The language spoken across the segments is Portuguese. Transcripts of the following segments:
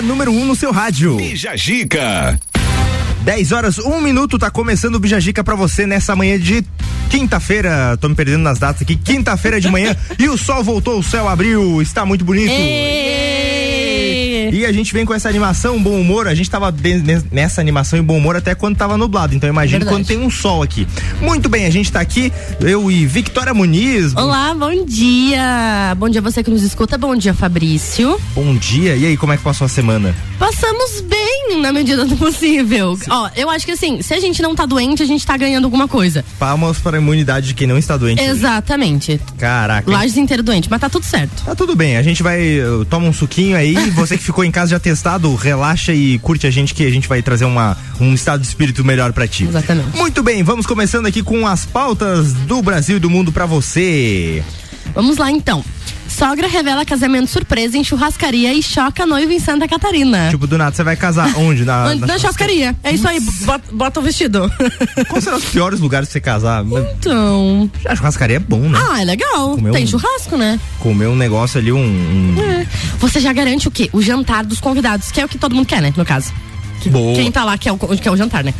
a número 1 um no seu rádio. Bija Gica. 10 horas, 1 um minuto, tá começando o Bijagica pra você nessa manhã de quinta-feira. Tô me perdendo nas datas aqui. Quinta-feira de manhã e o sol voltou, o céu abriu, está muito bonito. E a gente vem com essa animação, bom humor. A gente tava nessa animação e bom humor até quando tava nublado. Então imagine quando tem um sol aqui. Muito bem, a gente tá aqui, eu e Victoria Muniz. Olá, bom dia. Bom dia você que nos escuta. Bom dia, Fabrício. Bom dia. E aí, como é que passou a semana? Passamos bem, na medida do possível. Sim. Ó, eu acho que assim, se a gente não tá doente, a gente tá ganhando alguma coisa. Palmas para a imunidade de quem não está doente. Exatamente. Hoje. Caraca. Lages inteiro doente, mas tá tudo certo. Tá tudo bem. A gente vai, toma um suquinho aí, você que ficou ficou em casa já testado, relaxa e curte a gente que a gente vai trazer uma, um estado de espírito melhor para ti. Exatamente. Muito bem, vamos começando aqui com as pautas do Brasil e do mundo para você. Vamos lá então. Sogra revela casamento surpresa em churrascaria e choca noivo em Santa Catarina. Tipo, do nada, você vai casar onde? Na, na, na churrascaria. É isso aí, bota, bota, o vestido. Quais serão os piores lugares pra você casar? Então. A churrascaria é bom, né? Ah, é legal. Comer Tem um, churrasco, né? Comer um negócio ali, um. um... É. Você já garante o quê? O jantar dos convidados, que é o que todo mundo quer, né? No caso. Boa. Quem tá lá quer o, quer o jantar, né?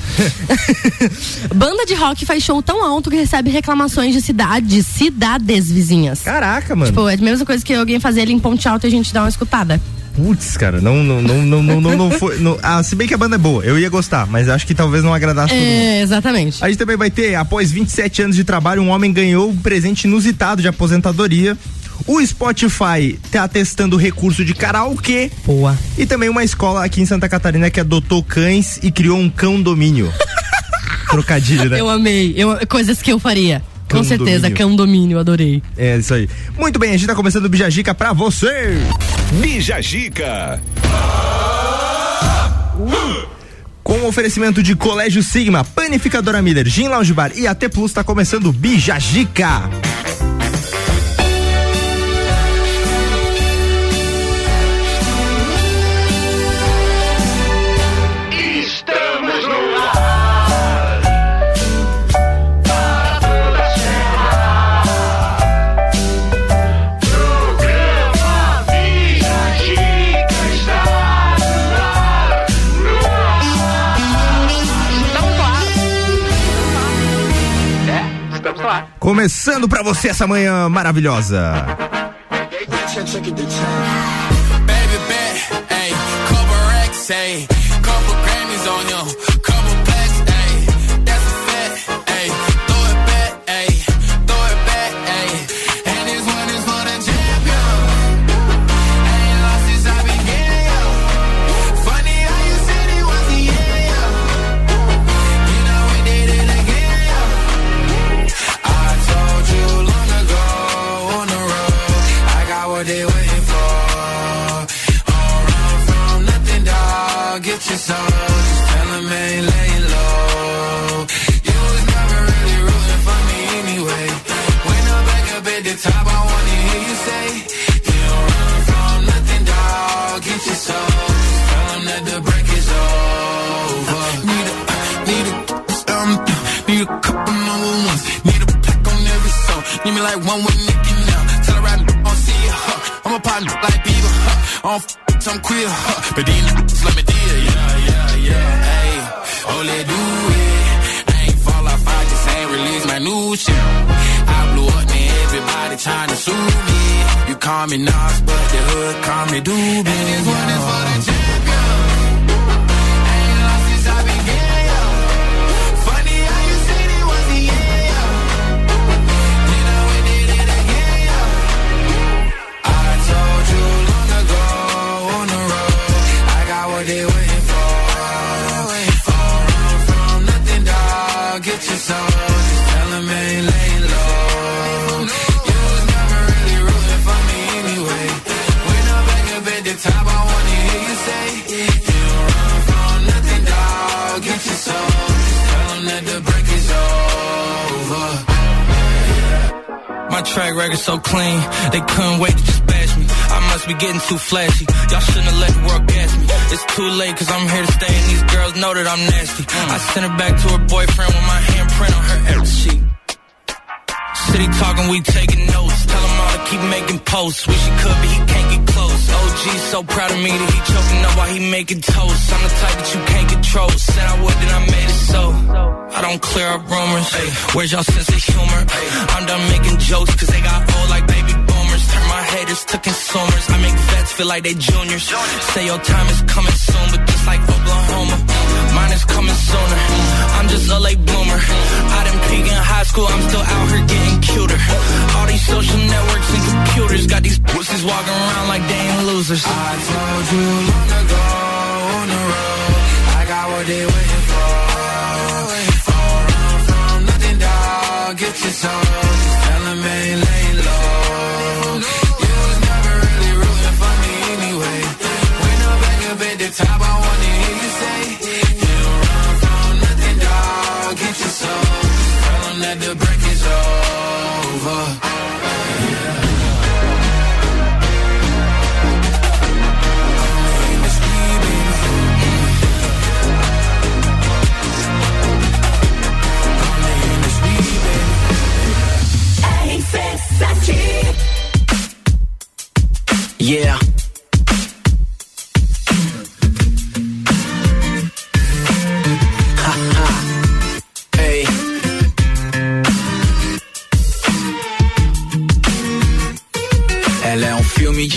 Banda de rock faz show tão alto que recebe reclamações de cidades, cidades vizinhas. Caraca, mano. Tipo, é a mesma coisa que alguém fazer ali em Ponte Alto e a gente dá uma escutada. Putz, cara, não, não, não, não, não, não, não foi. Não, ah, se bem que a banda é boa, eu ia gostar, mas acho que talvez não agradasse é, todo mundo. exatamente. A gente também vai ter, após 27 anos de trabalho, um homem ganhou um presente inusitado de aposentadoria o Spotify tá testando o recurso de karaokê. Boa. E também uma escola aqui em Santa Catarina que adotou cães e criou um cão domínio. Trocadilho, né? Eu amei. Eu, coisas que eu faria. Cão Com certeza, domínio. cão domínio, adorei. É isso aí. Muito bem, a gente tá começando o Bijagica pra você. Bijagica. Com o oferecimento de Colégio Sigma, Panificadora Miller, Gin Lounge Bar e AT Plus, tá começando o Bijagica. Começando para você essa manhã maravilhosa. Baby, hey, like one with Nicky now. Tell her I don't see her. I'm a partner like Bieber, huh? I don't f I'm queer, huh? But these niggas let me deal, yeah, yeah, yeah. Hey, oh, let do it. I ain't fall off, I just ain't release my new shit. I blew up, man, everybody trying to sue me. You call me Nas, but the hood call me Doobie. And this one is for the track record so clean, they couldn't wait to just bash me. I must be getting too flashy. Y'all shouldn't have let the world gas me. It's too late, cause I'm here to stay, and these girls know that I'm nasty. I sent her back to her boyfriend with my handprint on her every sheet. City talking, we taking notes. Tell them all to keep making posts. Wish he could, but he can't get close. OG so proud of me that he choking up while he making toast. I'm the type that you can't control. Said I would, then I made it so. I don't clear up rumors. Hey, where's y'all sense of humor? I'm done making jokes cause they got old like baby boomers. Turn my haters to consumers. I make vets feel like they juniors. Say your time is coming soon, but just like Oklahoma, mine is coming sooner. I'm just a late bloomer. I didn't peak in high school, I'm still out here getting cuter. All these social networks and computers got these pussies walking around like they ain't losers. I told you long ago on the road, I got what they waiting for. Don't run from nothing, dog. Get your soul. Just tell them ain't laying Yeah.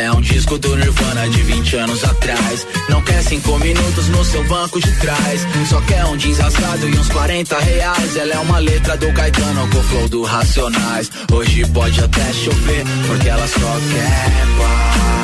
é um disco do Nirvana de 20 anos atrás. Não quer cinco minutos no seu banco de trás. Só quer um jeans rasgado e uns 40 reais. Ela é uma letra do Caetano com o flow do Racionais. Hoje pode até chover, porque ela só quer paz.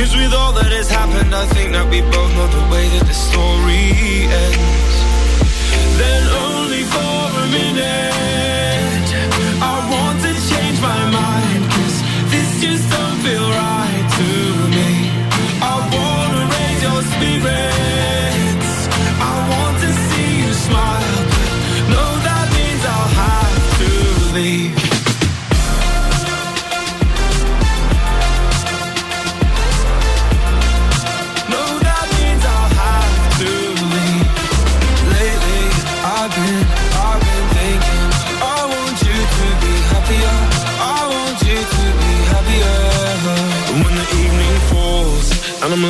Cause with all that has happened, I think that we both know the way that the story ends. Then only for a minute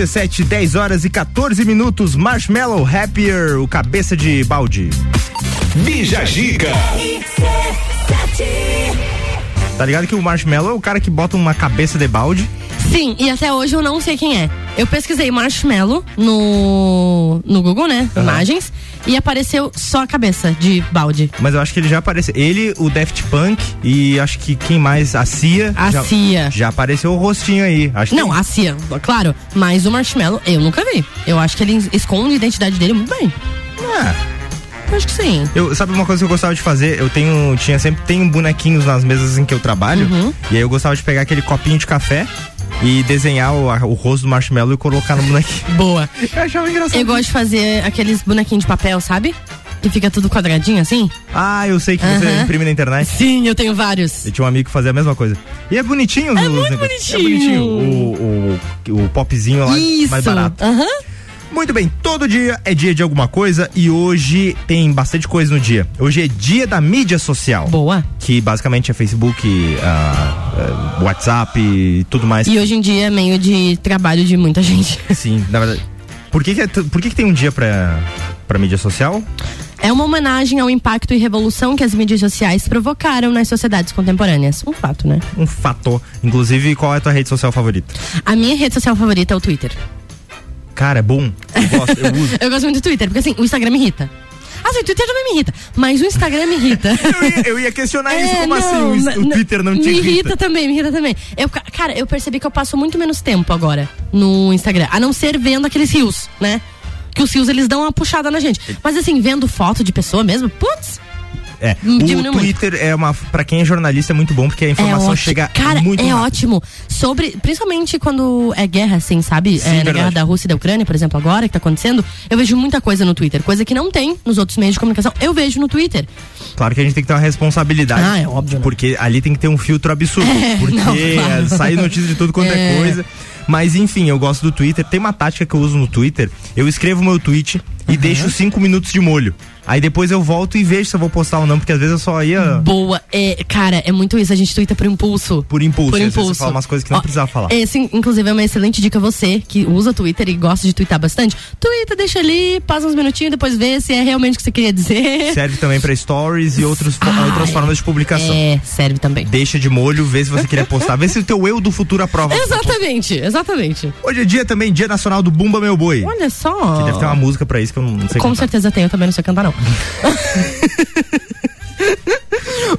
RC7, 10 horas e 14 minutos. Marshmallow Happier, o cabeça de balde. Bija Gica. Tá ligado que o Marshmallow é o cara que bota uma cabeça de balde. Sim, e até hoje eu não sei quem é. Eu pesquisei marshmallow no, no Google, né? Imagens. E apareceu só a cabeça de balde. Mas eu acho que ele já apareceu. Ele, o Daft Punk e acho que quem mais? A Cia. A já, Cia. Já apareceu o rostinho aí. Acho Não, que... a Cia, claro. Mas o marshmallow eu nunca vi. Eu acho que ele esconde a identidade dele muito bem. Eu acho que sim. eu, sabe uma coisa que eu gostava de fazer? Eu tenho, tinha sempre tenho bonequinhos nas mesas em que eu trabalho. Uhum. E aí eu gostava de pegar aquele copinho de café e desenhar o, a- o rosto do marshmallow e colocar no bonequinho. Boa. Eu achava engraçado. Eu gosto de fazer aqueles bonequinhos de papel, sabe? Que fica tudo quadradinho assim. Ah, eu sei que você Aham. imprime na internet. Sim, eu tenho vários. Eu tinha um amigo que fazia a mesma coisa. E é bonitinho os É muito negócios. É bonitinho. bonitinho. O, o, o popzinho lá Isso. mais barato. Aham. Muito bem, todo dia é dia de alguma coisa e hoje tem bastante coisa no dia. Hoje é dia da mídia social. Boa. Que basicamente é Facebook, ah, ah, WhatsApp e tudo mais. E hoje em dia é meio de trabalho de muita gente. Sim, na verdade. Por que, que, é por que, que tem um dia pra, pra mídia social? É uma homenagem ao impacto e revolução que as mídias sociais provocaram nas sociedades contemporâneas. Um fato, né? Um fator. Inclusive, qual é a tua rede social favorita? A minha rede social favorita é o Twitter. Cara, é bom. Eu gosto, eu uso. Eu gosto muito do Twitter, porque assim, o Instagram me irrita. Assim, o Twitter também me irrita, mas o Instagram me irrita. Eu ia, eu ia questionar isso, É, como assim? O, o Twitter não te me irrita? irrita também, me irrita também. Eu, ca- cara, eu percebi que eu passo muito menos tempo agora no Instagram, a não ser vendo aqueles rios, né? Que os rios eles dão uma puxada na gente. Mas assim, vendo foto de pessoa mesmo, putz, É, Diminuiu o Twitter é uma, pra quem é jornalista é muito bom porque a informação é chega Cara, muito é rápido. ótimo. Sobre, principalmente quando é guerra, assim, sabe? Sim, é, na guerra da Rússia e da Ucrânia, por exemplo, agora que tá acontecendo, eu vejo muita coisa no Twitter, coisa que não tem nos outros meios de comunicação. Eu vejo no Twitter. Claro que a gente tem que ter uma responsabilidade. Ah, é óbvio, né? Porque ali tem que ter um filtro absurdo. É, porque não, claro. sai notícia de tudo quanto é, É. coisa. Mas enfim, eu gosto do Twitter. Tem uma tática que eu uso no Twitter. Eu escrevo meu tweet e deixo cinco minutos de molho. Aí depois eu volto e vejo se eu vou postar ou não, porque às vezes eu só ia Boa. É, cara, é muito isso. A gente twitta por impulso. por impulso. Por impulso. Você fala umas coisas que não Ó, precisava falar. Esse, inclusive, é uma excelente dica você que usa Twitter e gosta de twittar bastante. Twitta, deixa ali, passa uns minutinhos, depois vê se é realmente o que você queria dizer. Serve também pra stories e outros, Ai, outras formas de publicação. É, serve também. Deixa de molho, vê se você queria postar, vê se o teu eu do futuro aprova. Exatamente, exatamente. Hoje é dia também, dia nacional do Bumba Meu Boi. Olha só. Que deve ter uma música pra isso que eu não sei Com cantar. certeza tem, eu também não sei cantar, não.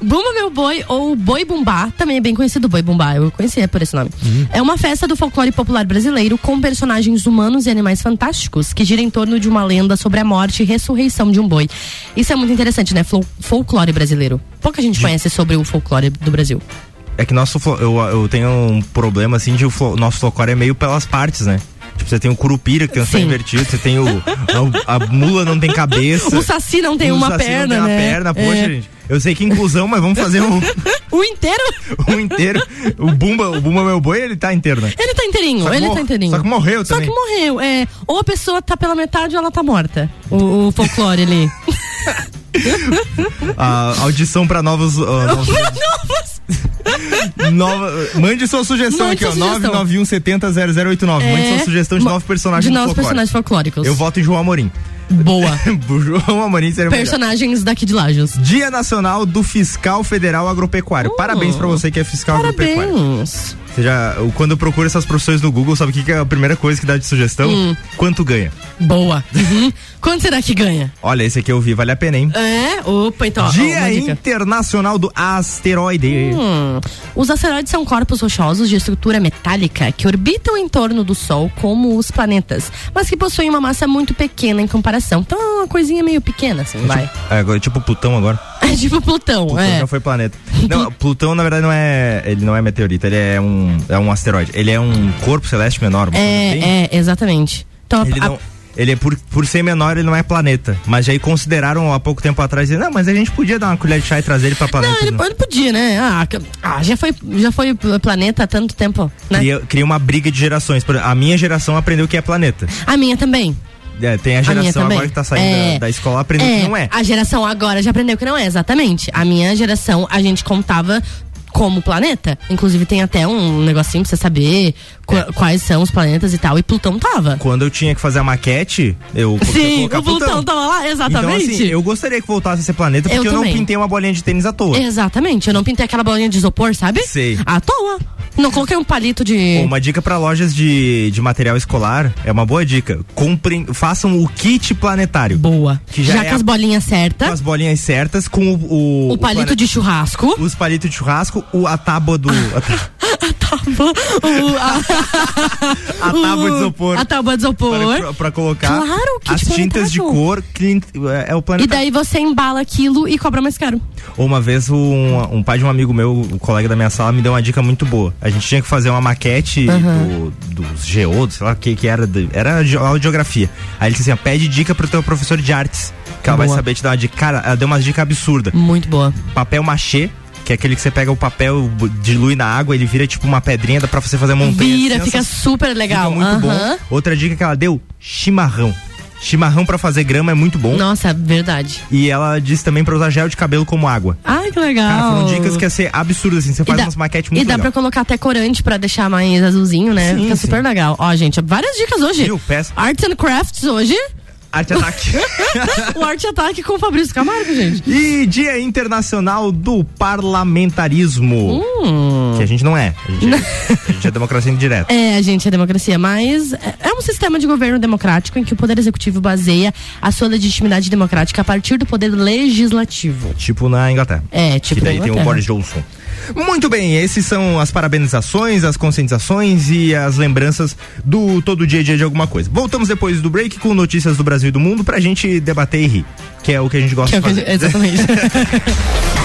Bumba Meu Boi ou Boi Bumbá, também é bem conhecido Boi Bumbá, eu conhecia por esse nome. Uhum. É uma festa do folclore popular brasileiro com personagens humanos e animais fantásticos que gira em torno de uma lenda sobre a morte e ressurreição de um boi. Isso é muito interessante, né? Folclore brasileiro. Pouca gente conhece sobre o folclore do Brasil. É que nosso eu, eu tenho um problema assim de o flo- nosso folclore é meio pelas partes, né? Tipo, você tem o curupira que tem o invertido, você tem o. A, a mula não tem cabeça. O Saci não tem o uma saci perna, não tem né? perna, poxa, É. gente. Eu sei que inclusão, mas vamos fazer um, O inteiro, um inteiro. O Bumba, o Bumba Meu Boi, ele tá inteiro, né? ele tá inteirinho, Só ele mor- tá inteirinho. só que morreu Só também. que morreu, é. Ou a pessoa tá pela metade ou ela tá morta. O, o folclore ali. A audição pra novos. ah, novos Nova, mande sua sugestão Mande aqui, sua ó. sugestão. 991 70 0089. Mande sua sugestão de É, novos personagens De novos personagens folclóricos. Eu voto em João Amorim. Boa. João Amorim seria o melhor. Personagens daqui de Lajos. Dia Nacional do Fiscal Federal Agropecuário. Parabéns pra você que é fiscal agropecuário. Você já, quando eu procuro essas profissões no Google, sabe o que, que é a primeira coisa que dá de sugestão? Hum. Quanto ganha? Boa. Uhum. Quanto será que ganha? Olha, esse aqui eu vi, vale a pena, hein? É? Opa, então. ó, Dia dica. Internacional do Asteroide. Hum. Os asteroides são corpos rochosos de estrutura metálica que orbitam em torno do Sol como os planetas, mas que possuem uma massa muito pequena em comparação. Então é uma coisinha meio pequena, assim, vai. É, agora, tipo Plutão agora. É tipo Plutão, Plutão é. já foi planeta. Não, Plutão, na verdade, não é. Ele não é meteorito, ele é um, é um asteroide. Ele é um corpo celeste menor. coisa assim. É, é, exatamente. Então, Ele a- não. Ele é por, por ser menor, ele não é planeta. Mas aí consideraram há pouco tempo atrás, não, mas a gente podia dar uma colher de chá e trazer ele pra planeta. Não, ele, né? ele podia, né? Ah, ah, já foi, já foi planeta há tanto tempo, né? Cria, cria uma briga de gerações. A minha geração aprendeu que é planeta. A minha também. É, tem a A geração também. agora que tá saindo É. da, da escola aprendeu É, que não é. A geração agora já aprendeu que não é, exatamente. A minha geração, a gente contava como planeta. Inclusive tem até um negocinho pra você saber. Quais são os planetas e tal. E Plutão tava. Quando eu tinha que fazer a maquete, eu Sim, o Plutão, tava lá, Então, exatamente. assim, eu gostaria que voltasse a ser planeta, porque Eu eu, não pintei uma bolinha de tênis à toa. Exatamente, eu não pintei aquela bolinha de isopor, sabe? Sei. À toa. Não coloquei um palito de. Uma dica pra lojas de, de material escolar, é uma boa dica. Comprem, façam o kit planetário. Boa. Que já já é com as bolinhas Com certas, as bolinhas certas, com o. O, o palito plane- de churrasco. Os palitos de churrasco, o, a tábua do. A, tá- tábua, o- a, a tábua de isopor. A tábua de isopor. pra, pra colocar. Claro, As tintas de cor, é, é o E planeta. daí você embala aquilo e cobra mais caro. Uma vez um, um pai de um amigo meu, o colega da minha sala, me deu uma dica muito boa. A gente tinha que fazer uma maquete do, dos geodos, sei lá o que que era, era aula de geografia. Aí ele disse assim, ó, pede dica pro teu professor de artes, que ela vai Boa. saber te dar uma dica. Cara, ela deu umas dicas absurdas. Muito boa. Papel machê, que é aquele que você pega o papel, dilui na água, ele vira tipo uma pedrinha, dá pra você fazer montanha. Vira, fica super legal. Fica muito Aham. bom. Outra dica que ela deu, chimarrão. Chimarrão pra fazer grama é muito bom. Nossa, verdade. E ela disse também pra usar gel de cabelo como água. Ai, que legal. Cara, foram dicas que ia ser absurdas, assim. Você E faz dá- umas maquetes E muito dá legal. pra colocar até corante pra deixar mais azulzinho, né? Sim, Fica sim. super legal. Ó, gente, várias dicas hoje. Viu? Peça. Arts and Crafts hoje. Arte Ataque. o Arte Ataque com o Fabrício Camargo, gente. e Dia Internacional do Parlamentarismo. Hum. Que a gente não é. A gente, é- a gente é democracia indireta. É, a gente é democracia, mas é é um sistema de governo democrático em que o poder executivo baseia a sua legitimidade democrática a partir do poder legislativo. Tipo na Inglaterra. É, tipo. que daí tem o Inglaterra. Boris Johnson. Muito bem, esses são as parabenizações, as conscientizações e as lembranças do todo dia a dia de alguma coisa. Voltamos depois do break com notícias do Brasil e do mundo pra gente debater e rir, que é o que a gente gosta Que é de fazer. gente- exatamente.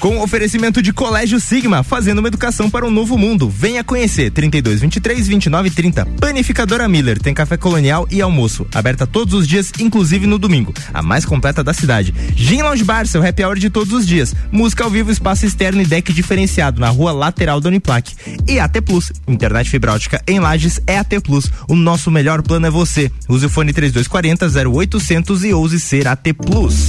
Com oferecimento de Colégio Sigma, fazendo uma educação para um novo mundo. Venha conhecer 32 23 29 30. Panificadora Miller tem café colonial e almoço, aberta todos os dias, inclusive no domingo. A mais completa da cidade. Gin Lounge Bar, seu happy hour de todos os dias. Música ao vivo, espaço externo e deck diferenciado na rua lateral da Uniplac. E AT Plus, internet fibra ótica em Lages é AT Plus. O nosso melhor plano é você. Use o fone 3240 0800 e ouse ser AT Plus.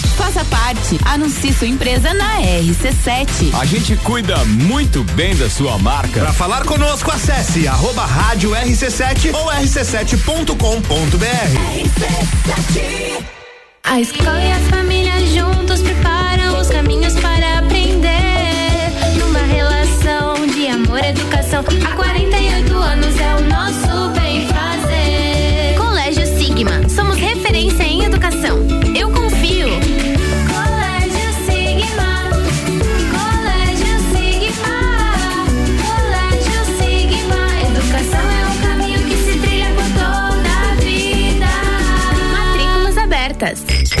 Faça parte. Anuncie sua empresa na RC7. A gente cuida muito bem da sua marca. Para falar conosco, acesse arroba rádio RC7 ou rc7.com.br. A escola e a família juntos preparam os caminhos para aprender. Numa relação de amor e educação, há 48 anos é o nosso Podcast.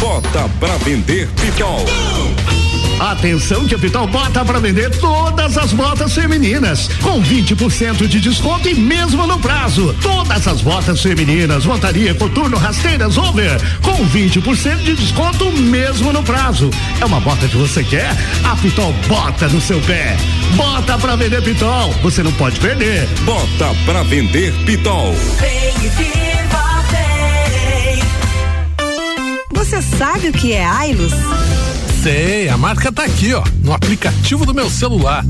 Bota pra vender Pitol. Atenção que a Pitol bota para vender todas as botas femininas com 20% de desconto e mesmo no prazo. Todas as botas femininas, montaria, coturno, rasteiras, over com 20% de desconto mesmo no prazo. É uma bota que você quer? A Pitol bota no seu pé. Bota para vender Pitol. Você não pode perder. Bota pra vender Pitol. Você sabe o que é Ailos? Sei, a marca tá aqui, ó, no aplicativo do meu celular.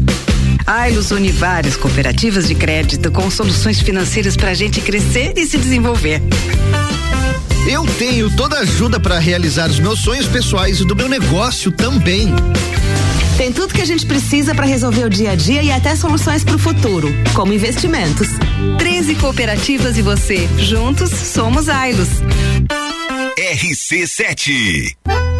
Ailos une várias cooperativas de crédito com soluções financeiras para a gente crescer e se desenvolver. Eu tenho toda a ajuda para realizar os meus sonhos pessoais e do meu negócio também. Tem tudo que a gente precisa para resolver o dia a dia e até soluções para o futuro, como investimentos. 13 cooperativas e você. Juntos somos Ailos. RC7.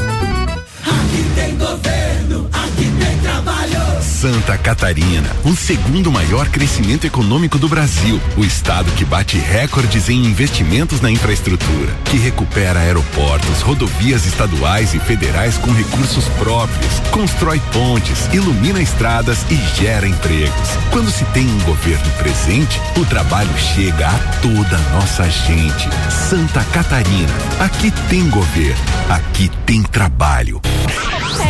Santa Catarina, o segundo maior crescimento econômico do Brasil. O estado que bate recordes em investimentos na infraestrutura, que recupera aeroportos, rodovias estaduais e federais com recursos próprios, constrói pontes, ilumina estradas e gera empregos. Quando se tem um governo presente, o trabalho chega a toda a nossa gente. Santa Catarina. Aqui tem governo. Aqui tem trabalho.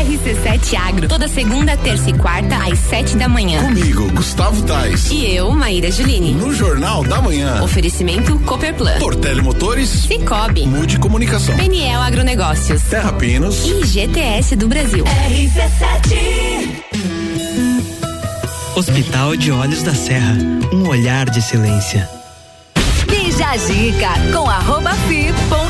RC7 Agro, toda segunda, terça e quarta, às sete da manhã. Comigo, Gustavo Tais. E eu, Maíra Juline. No Jornal da Manhã. Oferecimento Copperplan. Portele Motores. Cicobi. Mude Comunicação. PNL Agronegócios. Terra Pinos. E GTS do Brasil. RC7 Hospital de Olhos da Serra, um olhar de silêncio. Bija a dica com arroba fi ponto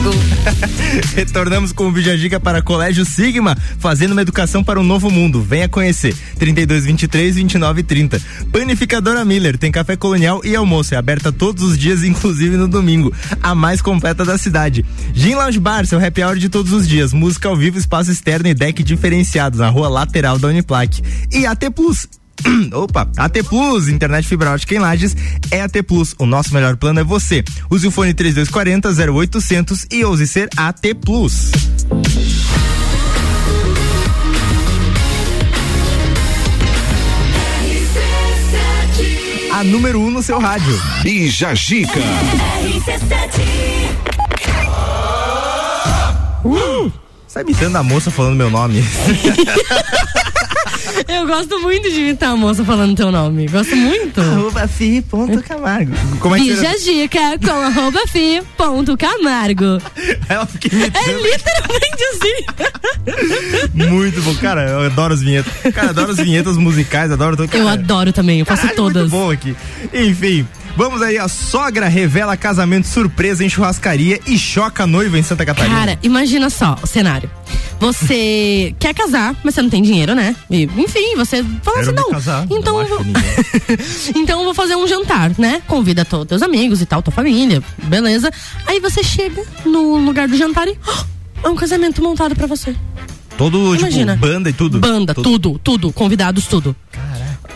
Retornamos com o Vídeo Dica para Colégio Sigma, fazendo uma educação para um novo mundo. Venha conhecer. 32 23 29 30. Panificadora Miller tem café colonial e almoço. É aberta todos os dias, inclusive no domingo. A mais completa da cidade. Gin Lounge Bar, seu happy hour de todos os dias. Música ao vivo, espaço externo e deck diferenciados na rua lateral da Uniplaque. E AT Plus. Opa, AT Plus, internet fibra ótica em Lages é AT Plus. O nosso melhor plano é você. Use o fone 3240 0800 e ouse ser AT Plus. A número 1 um no seu rádio. Bija Gica. Uh, tá imitando a moça falando meu nome. Eu gosto muito de imitar a moça falando teu nome. Gosto muito. Arroba fi ponto Camargo. Como é que Bija Dica com arroba fi ponto Camargo. Ela fica É literalmente assim. Muito bom, cara. Eu adoro as vinhetas. Cara, adoro as vinhetas musicais, adoro. todo- Eu adoro também, eu faço Caralho, todas. Muito bom aqui. Enfim. Vamos aí, a sogra revela casamento surpresa em churrascaria e choca a noiva em Santa Catarina. Cara, imagina só o cenário. Você quer casar, mas você não tem dinheiro, né? E, enfim, você fala Quero assim, não. casar, então, não eu vou... então eu vou fazer um jantar, né? Convida todos teus amigos e tal, tua família, beleza? Aí você chega no lugar do jantar e "Ah, é um casamento montado pra você. Todo, Imagina. tipo, banda e tudo. Banda, Todo- tudo, tudo, convidados, tudo.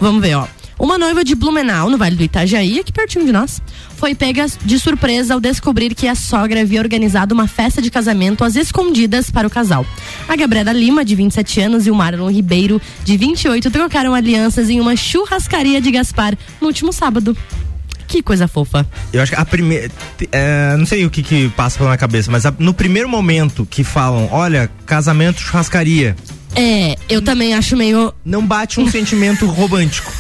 Vamos ver, ó. Uma noiva de Blumenau, no Vale do Itajaí, aqui pertinho de nós, foi pega de surpresa ao descobrir que a sogra havia organizado uma festa de casamento às escondidas para o casal. A Gabriela Lima, de 27 anos, e o Marlon Ribeiro, de 28, trocaram alianças em uma churrascaria de Gaspar no último sábado. Que coisa fofa. Eu acho que a primeira. é, não sei o que que passa pela minha cabeça, mas a- no primeiro momento que falam, olha, casamento, churrascaria. É, eu também acho meio. Não bate um sentimento romântico.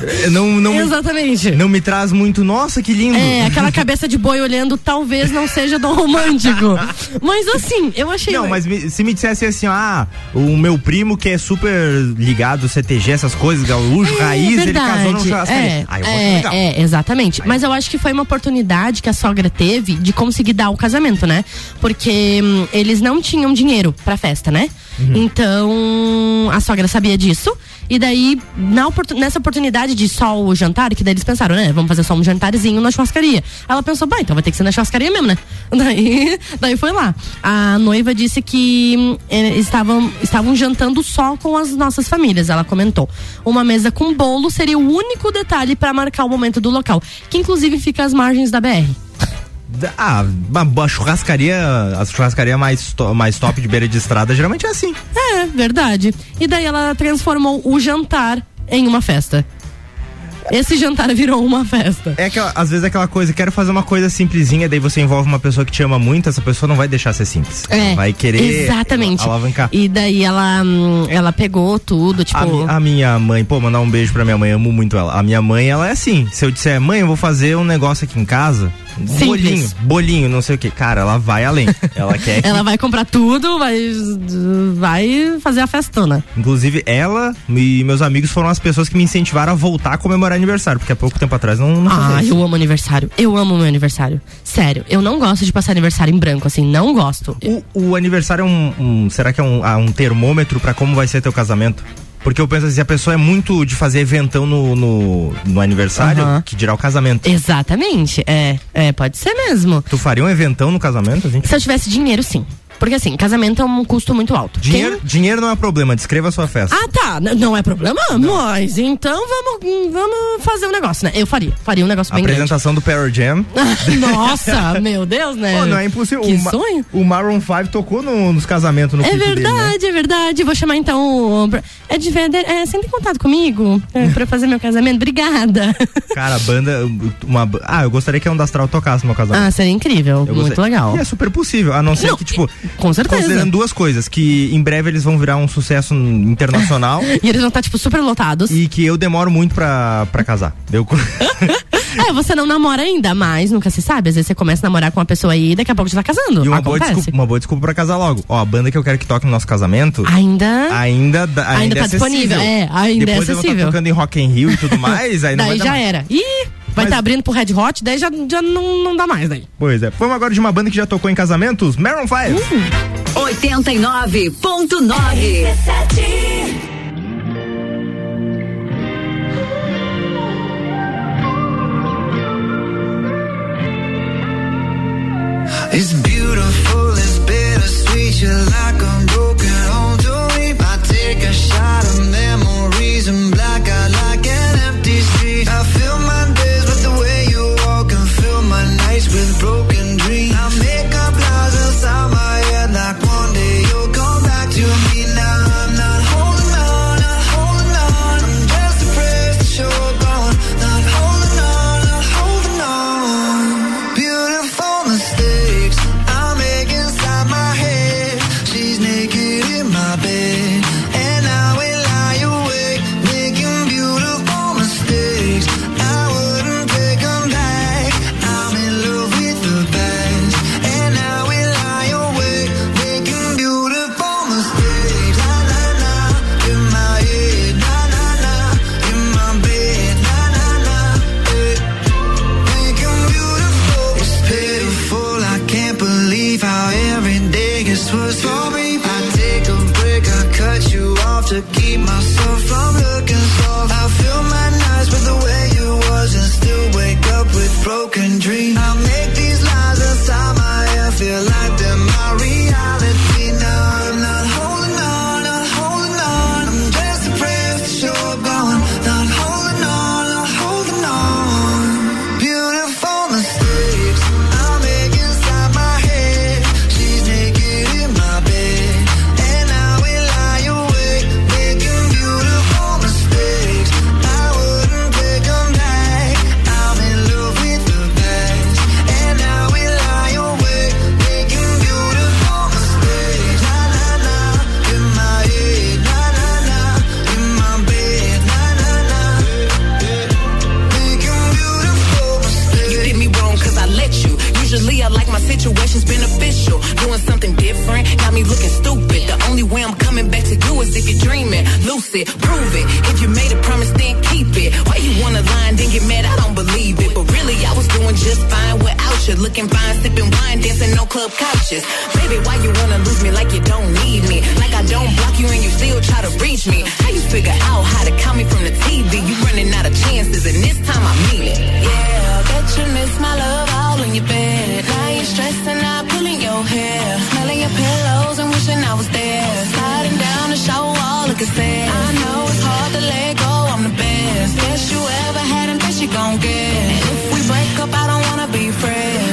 É, Não, não, Exatamente. não me traz muito, nossa, que lindo. É, aquela cabeça de boi olhando talvez não seja tão romântico. Mas assim, eu achei. Não, mas me- se me dissesse assim, ah, o meu primo que é super ligado, CTG, essas coisas, gaúcho, raiz, ele casou num churrascaria. É, Aí eu é, legal. é, exatamente. Mas eu acho que foi uma oportunidade que a sogra teve de conseguir dar o casamento, né? Porque hum, eles não tinham dinheiro pra festa, né? Uhum. Então a sogra sabia disso. E daí, na oportu- nessa oportunidade de só o jantar, que daí eles pensaram, né? Vamos fazer só um jantarzinho na churrascaria. Ela pensou, bah, então vai ter que ser na churrascaria mesmo, né? Daí, daí foi lá. A noiva disse que eh, estavam, estavam jantando só com as nossas famílias, ela comentou. Uma mesa com bolo seria o único detalhe para marcar o momento do local, que inclusive fica às margens da BR. Ah, uma boa churrascaria, a churrascaria mais, to- mais top de beira de estrada geralmente é assim. É, verdade. E daí ela transformou o jantar em uma festa. Esse jantar virou uma festa. É aquela, às vezes é aquela coisa, quero fazer uma coisa simplesinha, daí você envolve uma pessoa que te ama muito, essa pessoa não vai deixar ser simples. É, vai querer exatamente. alavancar. E daí ela, hum, ela pegou tudo, tipo. A, a minha mãe, pô, mandar um beijo pra minha mãe, amo muito ela. A minha mãe, ela é assim. Se eu disser, mãe, eu vou fazer um negócio aqui em casa, Simples. bolinho, bolinho, não sei o que. Cara, ela vai além. Ela quer que. Ela vai comprar tudo, vai, vai fazer a festona. Inclusive, ela e meus amigos foram as pessoas que me incentivaram a voltar a comemorar aniversário, porque há pouco tempo atrás não, não Ah, eu amo aniversário. Eu amo meu aniversário. Sério, eu não gosto de passar aniversário em branco, assim, não gosto. O, o aniversário é um, um- Será que é um, um termômetro pra como vai ser teu casamento? Porque eu penso assim, a pessoa é muito de fazer eventão no, no, no aniversário, Aham. que dirá o casamento. Exatamente, é, é, pode ser mesmo. Tu faria um eventão no casamento, assim? Se eu tivesse dinheiro, sim. Porque assim, casamento é um custo muito alto. Dinheiro, dinheiro não é problema, descreva a sua festa. Ah, tá. N- Não é problema? Mas então vamos, vamos fazer um negócio, né? Eu faria. Faria um negócio bem grande. Apresentação do Pearl Jam. Nossa, meu Deus, né? Pô, não é impossível. Que o, Ma- sonho. o Maroon 5 tocou no- nos casamentos no É clipe dele, né? verdade, é verdade. Vou chamar então o. É de verdade. É, você tem contato comigo é, pra fazer meu casamento? Obrigada. Cara, a banda. Uma, ah, eu gostaria que a Onda Astral tocasse no meu casamento. Ah, seria incrível. Eu Muito gostei. legal. E é super possível, a não ser Não, que, tipo. Com certeza. Considerando duas coisas: que em breve eles vão virar um sucesso internacional. E eles vão estar, tipo, super lotados. e que eu demoro muito pra, pra casar. Eu, É, você não namora ainda, mas nunca se sabe. Às vezes você começa a namorar com uma pessoa aí e daqui a pouco já tá casando. e uma boa, desculpa, uma boa desculpa pra casar logo. Ó, a banda que eu quero que toque no nosso casamento. Ainda. Ainda, ainda, Ainda é tá disponível, acessível. é, ainda é Depois eu vou acessível. tocando em Rock in Rio e tudo mais, aí não vai daí já mais. era. Ih, vai estar abrindo pro Red Hot, daí já, já não, não dá mais daí. Pois é. Vamos agora de uma banda que já tocou em casamentos, Maroon 5. Uh. 89.9. It's beautiful, it's bittersweet. You're like a club couches. Baby, why you wanna lose me like you don't need me? Like I don't block you and you still try to reach me. How you figure out how to count me from the TV? You running out of chances, and this time I mean it. Yeah, I bet you miss my love all in your bed. Now you're stressing out, pulling your hair. Smelling your pillows and wishing I was there. Sliding down the shower wall, look at sad. I know it's hard to let go, I'm the best. Best you ever had and best you gon' get. And if we break up, I don't wanna be friends.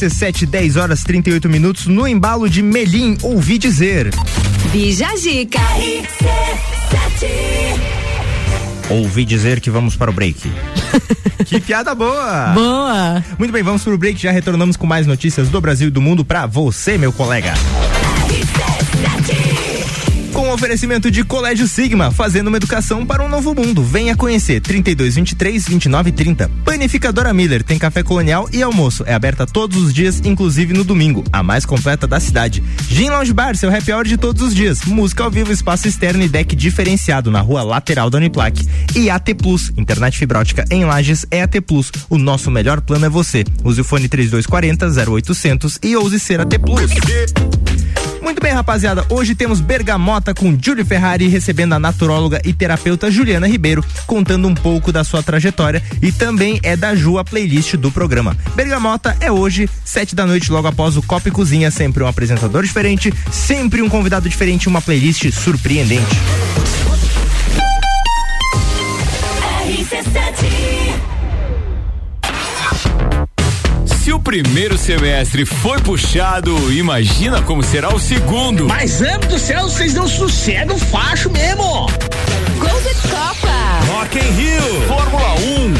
RC7, 10 horas 38 minutos, no embalo de Melim, ouvi dizer. Bija Zica. Ouvi dizer que vamos para o break. que piada boa! Boa! Muito bem, vamos para o break. Já retornamos com mais notícias do Brasil e do mundo para você, meu colega. Com oferecimento de Colégio Sigma, fazendo uma educação para um novo mundo. Venha conhecer 32 23 29 30. Panificadora Miller tem café colonial e almoço. É aberta todos os dias, inclusive no domingo, a mais completa da cidade. Gin Lounge Bar, seu happy hour de todos os dias. Música ao vivo, espaço externo e deck diferenciado na rua lateral da Uniplac. E AT Plus, internet fibra ótica em Lages é AT Plus. O nosso melhor plano é você. Use o fone 3240 0800 e ouse ser AT Plus. Muito bem, rapaziada. Hoje temos Bergamota com Júlio Ferrari recebendo a naturóloga e terapeuta Juliana Ribeiro, contando um pouco da sua trajetória e também é da Ju a playlist do programa. Bergamota é hoje, sete da noite, logo após o Copa e Cozinha. Sempre um apresentador diferente, sempre um convidado diferente, uma playlist surpreendente. Se o primeiro semestre foi puxado, imagina como será o segundo. Mas, amo do céu, vocês não sossegam facho mesmo. Gol de Copa. Rock in Rio, Fórmula 1,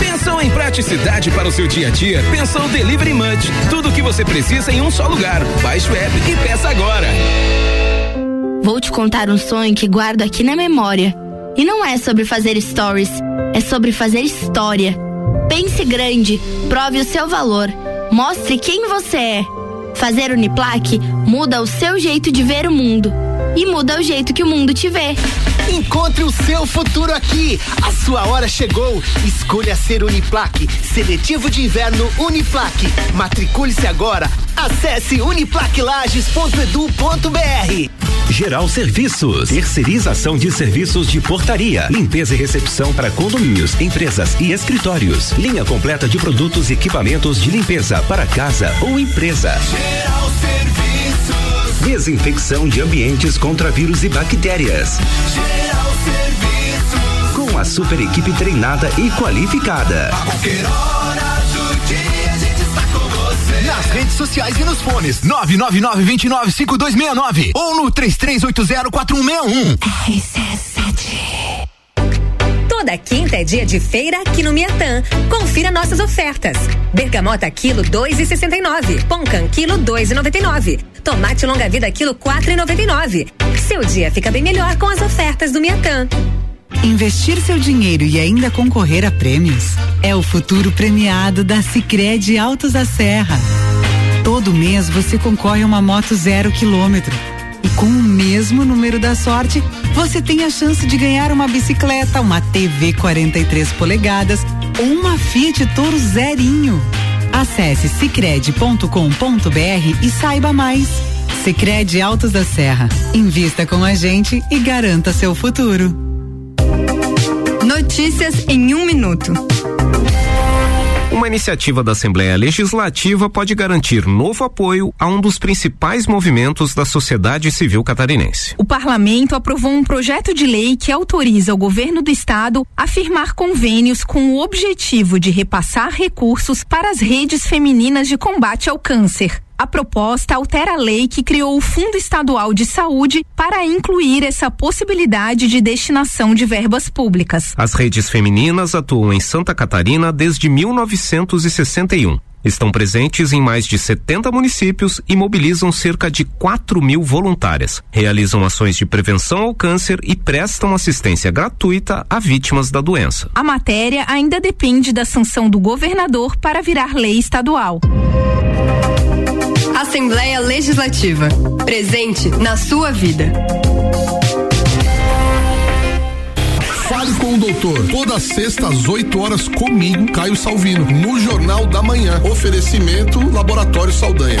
Pensou em praticidade para o seu dia a dia? Pensou Delivery Munch. Tudo o que você precisa em um só lugar. Baixe o app e peça agora. Vou te contar um sonho que guardo aqui na memória. E não é sobre fazer stories, é sobre fazer história. Pense grande, prove o seu valor, mostre quem você é. Fazer Uniplaque muda o seu jeito de ver o mundo e muda o jeito que o mundo te vê. Encontre o seu futuro aqui. A sua hora chegou. Escolha ser Uniplaque. Seletivo de inverno Uniplaque. Matricule-se agora. Acesse uniplaquilages.edu.br. Geral Serviços, terceirização de serviços de portaria, limpeza e recepção para condomínios, empresas e escritórios. Linha completa de produtos e equipamentos de limpeza para casa ou empresa. Geral Serviços. Desinfecção de ambientes contra vírus e bactérias. Geral Serviços. Com a super equipe treinada e qualificada. A qualquer hora do dia a gente está com você. Nas redes sociais e nos fones 999-295269 ou no 33804161. Toda quinta é dia de feira aqui no Miatã. Confira nossas ofertas. Bergamota quilo 2,69. Pão quilo 2,99. Tomate longa vida quilo 4,99. Seu dia fica bem melhor com as ofertas do Miatã. Investir seu dinheiro e ainda concorrer a prêmios é o futuro premiado da Sicredi Altos da Serra. Todo mês você concorre a uma moto zero quilômetro. E com o mesmo número da sorte, você tem a chance de ganhar uma bicicleta, uma TV 43 polegadas ou uma Fiat Toro zerinho. Acesse cicred.com.br e saiba mais. Sicredi Altos da Serra. Invista com a gente e garanta seu futuro. Notícias em um minuto. Uma iniciativa da Assembleia Legislativa pode garantir novo apoio a um dos principais movimentos da sociedade civil catarinense. O parlamento aprovou um projeto de lei que autoriza o governo do estado a firmar convênios com o objetivo de repassar recursos para as redes femininas de combate ao câncer. A proposta altera a lei que criou o Fundo Estadual de Saúde para incluir essa possibilidade de destinação de verbas públicas. As redes femininas atuam em Santa Catarina desde 1961. Estão presentes em mais de 70 municípios e mobilizam cerca de 4 mil voluntárias. Realizam ações de prevenção ao câncer e prestam assistência gratuita a vítimas da doença. A matéria ainda depende da sanção do governador para virar lei estadual. Assembleia Legislativa. Presente na sua vida. Fale com o doutor. Toda sexta às 8 horas comigo, Caio Salvino, no Jornal da Manhã. Oferecimento Laboratório Saldanha.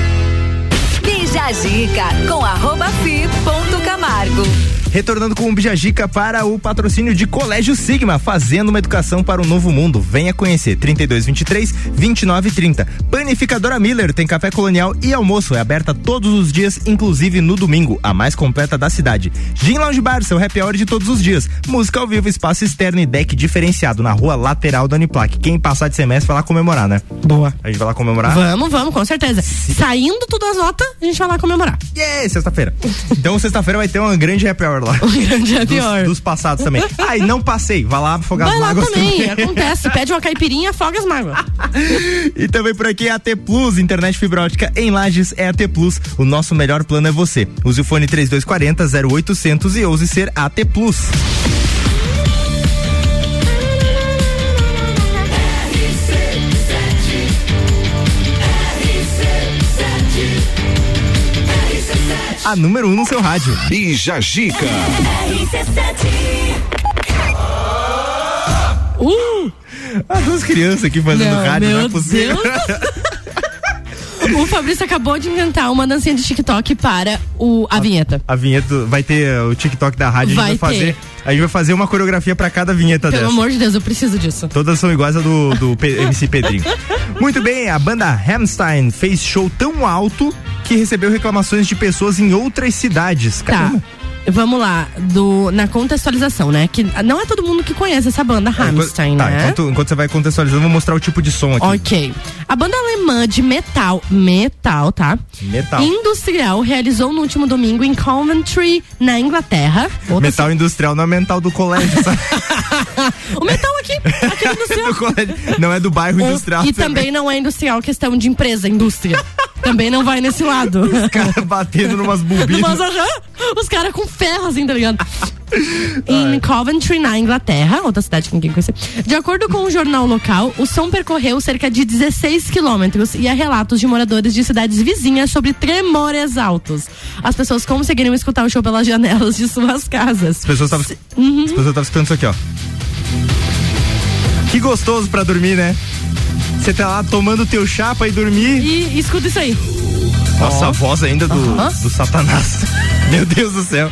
Bija Zica com arroba fi ponto Camargo. Retornando com o Bijagica para o patrocínio de Colégio Sigma, fazendo uma educação para o novo mundo. Venha conhecer 3223 2930. Panificadora Miller tem café colonial e almoço. É aberta todos os dias, inclusive no domingo, a mais completa da cidade. Gin Lounge Bar, seu happy hour de todos os dias. Música ao vivo, espaço externo e deck diferenciado na rua lateral da Uniplac. Quem passar de semestre vai lá comemorar, né? Boa. A gente vai lá comemorar? Vamos, vamos, com certeza. Saindo tudo as notas, a gente vai lá comemorar. Yeah, sexta-feira. Então, sexta-feira vai ter uma grande happy hour lá. Um grande happy dos, hour. dos passados também. Ai, não passei. Vai lá afogar Vai as lá mágoas também, acontece. Pede uma caipirinha, afoga as mágoas. E também por aqui AT Plus, internet fibra ótica em Lages é AT Plus. O nosso melhor plano é você. Use o fone 3240 0800 e ouse ser AT Plus. A número 1 um no seu rádio. Bija Gica. Uh! As duas crianças aqui fazendo Não, rádio, não meu é possível. O Fabrício acabou de inventar uma dancinha de TikTok para o, a vinheta. A vinheta vai ter o TikTok da rádio, a Vai gente vai fazer. ter. A gente vai fazer uma coreografia pra cada vinheta Pelo dessa. amor de Deus, eu preciso disso. Todas são iguais a do, do MC Pedrinho. Muito bem, a banda Hamstein fez show tão alto que recebeu reclamações de pessoas em outras cidades. Caramba. Vamos lá, do, na contextualização, né? Que não é todo mundo que conhece essa banda Rammstein, tá, né? enquanto, enquanto você vai contextualizando, eu vou mostrar o tipo de som aqui. Ok. A banda alemã de metal, metal, tá? Metal. Industrial realizou no último domingo em Coventry, na Inglaterra. Metal industrial não é mental do colégio, sabe? O metal aqui, aqui é industrial. do colégio. Não é do bairro industrial. E também não é industrial questão de empresa, indústria. também não vai nesse lado. Os caras batendo numas bobinas. Mas, os caras com ferro, assim, tá ligado? em Coventry, na Inglaterra, outra cidade que ninguém conhece. De acordo com o jornal local, o som percorreu cerca de 16 quilômetros e há relatos de moradores de cidades vizinhas sobre tremores altos. As pessoas conseguiram escutar o show pelas janelas de suas casas. As pessoas estavam Uhum. as pessoas estavam escutando isso aqui, ó. Que gostoso pra dormir, né? Você tá lá tomando teu chá pra ir dormir. E escuta isso aí. Nossa, a voz ainda do, Aham. do Satanás. Meu Deus do céu.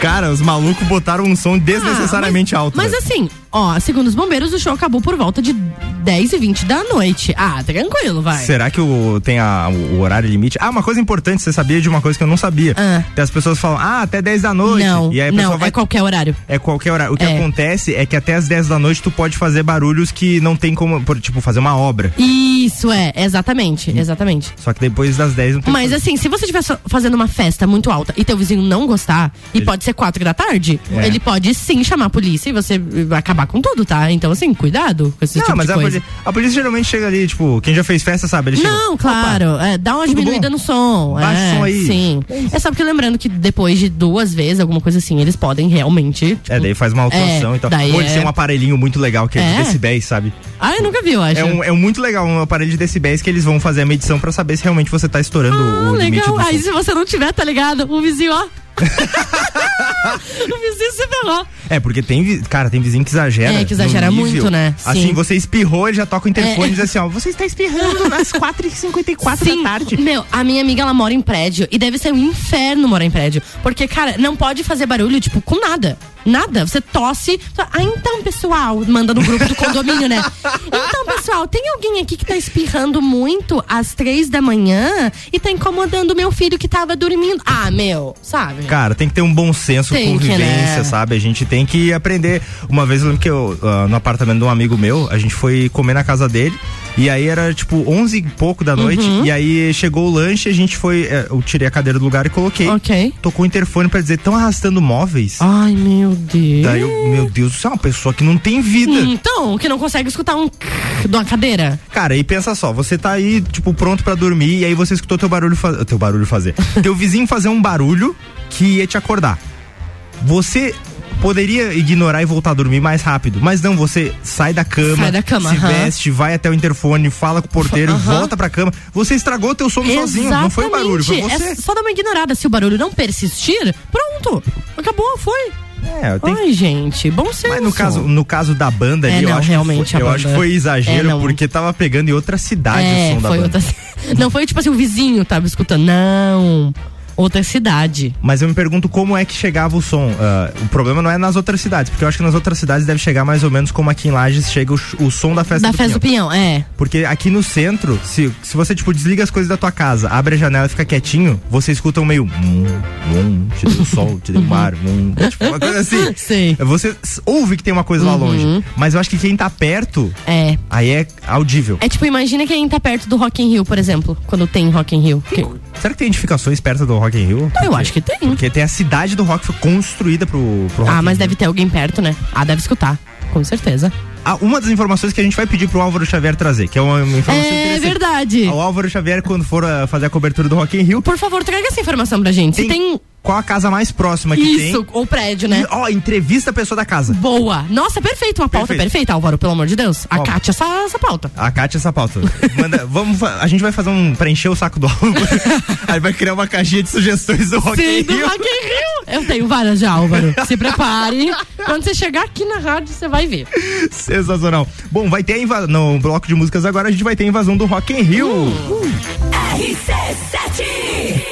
Cara, os malucos botaram um som desnecessariamente Ah, alto. Mas assim, ó, segundo os bombeiros, o show acabou por volta de 10 e 20 da noite. Ah, tranquilo, vai. Será que o, tem a- o, horário limite? Ah, uma coisa importante, você sabia de uma coisa que eu não sabia. Que as pessoas falam, ah, até 10 da noite. Não, e aí a pessoa não, vai. é qualquer horário. É qualquer horário. O que É. acontece é que até as 10 da noite tu pode fazer barulhos que não tem como, por, tipo, fazer uma obra. Isso é, exatamente, exatamente. Só que depois das 10 não tem Mas assim, se você estiver fazendo uma festa muito alta e teu vizinho não gostar, e pode ser quatro da tarde, É. ele pode sim chamar a polícia e você vai acabar com tudo, tá? Então, assim, cuidado com esse Não, tipo mas de a coisa. polícia, a polícia geralmente chega ali, tipo, quem já fez festa sabe, Não, claro. é, dá uma diminuída bom? no som. Baixa é, o som aí. Sim. É só porque lembrando que depois de duas vezes, alguma coisa assim, eles podem realmente. É, daí faz uma atuação É, e tal. daí eles é- têm um aparelhinho muito legal que é, É? de decibéis, sabe? Ah, eu nunca vi, eu acho. É um, é um muito legal, um aparelho de decibéis que eles vão fazer a medição pra saber se realmente você tá estourando Ah, o limite legal. Aí se você não tiver, tá ligado? O vizinho, ó. o vizinho se ferrou. É, porque tem, cara, tem vizinho que exagera. É, que exagera muito, né? Assim, Sim. você espirrou, ele já toca o interfone É. e diz assim, ó, você está espirrando nas 4h54 Sim, da tarde. Meu, a minha amiga, ela mora em prédio e deve ser um inferno morar em prédio. Porque, cara, não pode fazer barulho, tipo, com nada. Nada. Você tosse. Ah, então, pessoal, manda no grupo do condomínio, né? Então, pessoal, tem alguém aqui que tá espirrando muito às três da manhã e tá incomodando meu filho que tava dormindo. Ah, meu, sabe? Cara, tem que ter um bom senso, Tem que, convivência, né? sabe? A gente tem que aprender. Uma vez eu lembro que eu, ah, no apartamento de um amigo meu, a gente foi comer na casa dele. E aí era tipo 11 e pouco da noite. Uhum. E aí chegou o lanche, a gente foi. eh, Eu tirei a cadeira do lugar e coloquei. Ok. Tocou o interfone pra dizer: estão arrastando móveis. Ai, meu Deus. Daí eu, meu Deus, você é uma pessoa que não tem vida. Então, que não consegue escutar um de uma cadeira. Cara, e pensa só, você tá aí, tipo, pronto pra dormir, e aí você escutou teu barulho fazer. Teu barulho fazer. teu vizinho fazer um barulho que ia te acordar. Você poderia ignorar e voltar a dormir mais rápido, mas não, você sai da cama, Sai da cama, se veste, vai até o interfone, fala com o porteiro, Aham. volta pra cama. Você estragou teu sono sozinho, não foi o barulho, foi Exatamente. você. É só dar uma ignorada. Se o barulho não persistir, pronto. Acabou, foi. É, tem Ai, gente, bom senso. Mas no caso, no caso da banda É, ali, eu, não, acho, realmente, que foi, eu banda- acho que foi exagero, É, não. porque tava pegando em outra cidade é, o som da banda. outra... Não foi tipo assim, o vizinho tava escutando. Não. Outra cidade. Mas eu me pergunto como é que chegava o som. Ah, o problema não é nas outras cidades, porque eu acho que nas outras cidades deve chegar mais ou menos como aqui em Lages chega o, o som da festa da do festa Pinhão. do Pinhão, é. Porque aqui no centro, se, se você, tipo, desliga as coisas da tua casa, abre a janela e fica quietinho, você escuta um meio. Hum, te dei o sol, te dei o mar, hum, tipo, uma coisa assim. Sim. Você ouve que tem uma coisa lá longe. Mas eu acho que quem tá perto, É. aí é audível. É tipo, imagina quem tá perto do Rock in Rio, por exemplo, quando tem Rock in Rio. Que- Será que tem edificações perto do Rock in Rio? Eu acho que tem. Porque tem a cidade do rock foi construída pro, pro Rock Ah, in mas Rio. deve ter alguém perto, né? Ah, deve escutar. Com certeza. Ah, uma das informações que a gente vai pedir pro Álvaro Xavier trazer, que é uma, uma informação É interessante. verdade. O Álvaro Xavier, quando for ah, fazer a cobertura do Rock in Rio, Por favor, traga essa informação pra gente. Se tem qual a casa mais próxima que tem. isso, ou prédio, né? E, ó, entrevista a pessoa da casa. Boa. Nossa, perfeito. Uma pauta Perfeito. perfeita, Álvaro, pelo amor de Deus. A Ó. Kátia, essa, essa pauta. A Kátia essa pauta. Manda, vamos, a gente vai fazer um preencher o saco do Álvaro. Aí vai criar uma caixinha de sugestões do Rock Sim, do. Rock in Rio. Eu tenho várias já, Álvaro. Se prepare. Quando você chegar aqui na rádio, você vai ver. Sensacional. Bom, vai ter a inva- no bloco de músicas agora a gente vai ter a invasão do Rock in Rio. RC7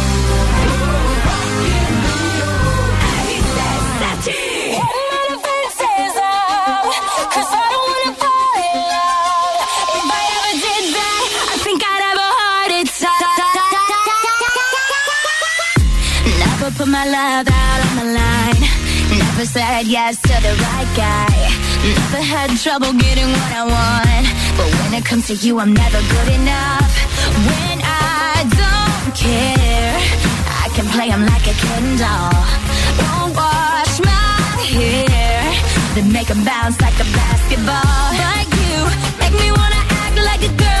put my love out on the line. Never said yes to the right guy. Never had trouble getting what I want. But when it comes to you, I'm never good enough. When I don't care, I can play him like a kid doll. Don't wash my hair, then make him bounce like a basketball. Like you, make me wanna act like a girl.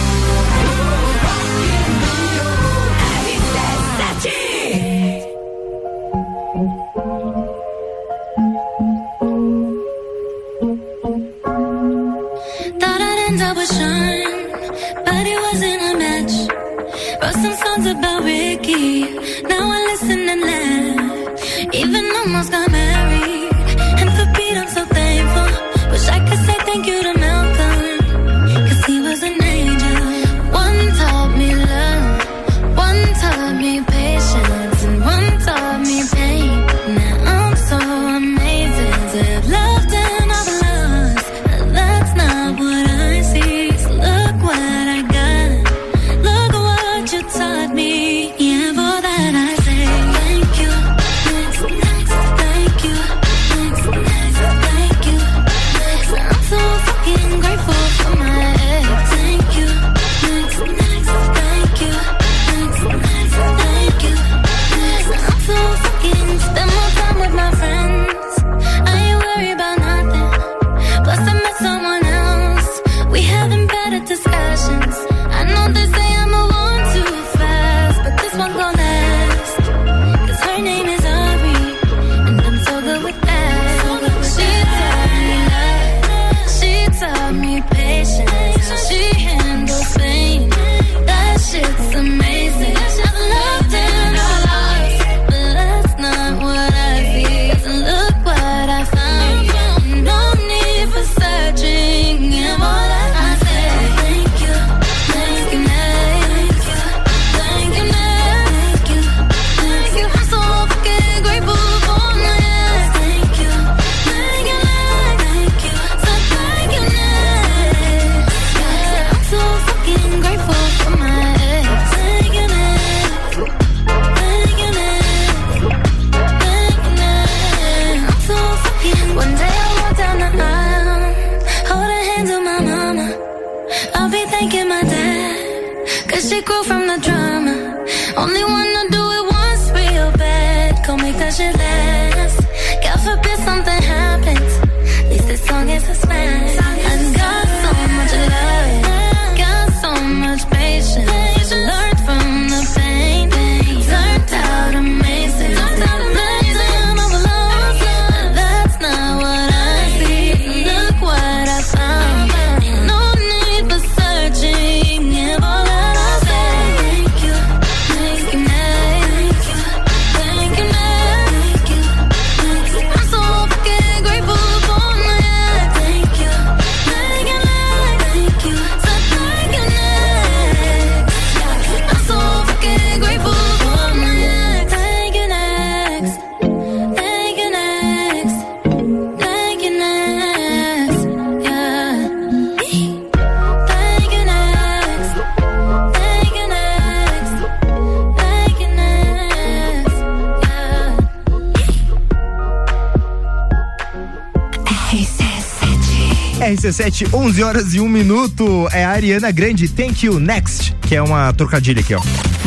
RC7, 11 horas e 1 minuto. É a Ariana Grande, Thank You Next, que é uma trocadilha aqui, ó.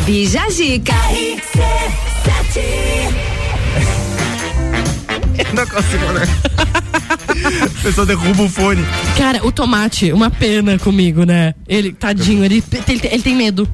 Bija Zica. Não consigo, né? A pessoa derruba o fone. Cara, o tomate, uma pena comigo, né? Ele, tadinho, ele, ele, ele tem medo.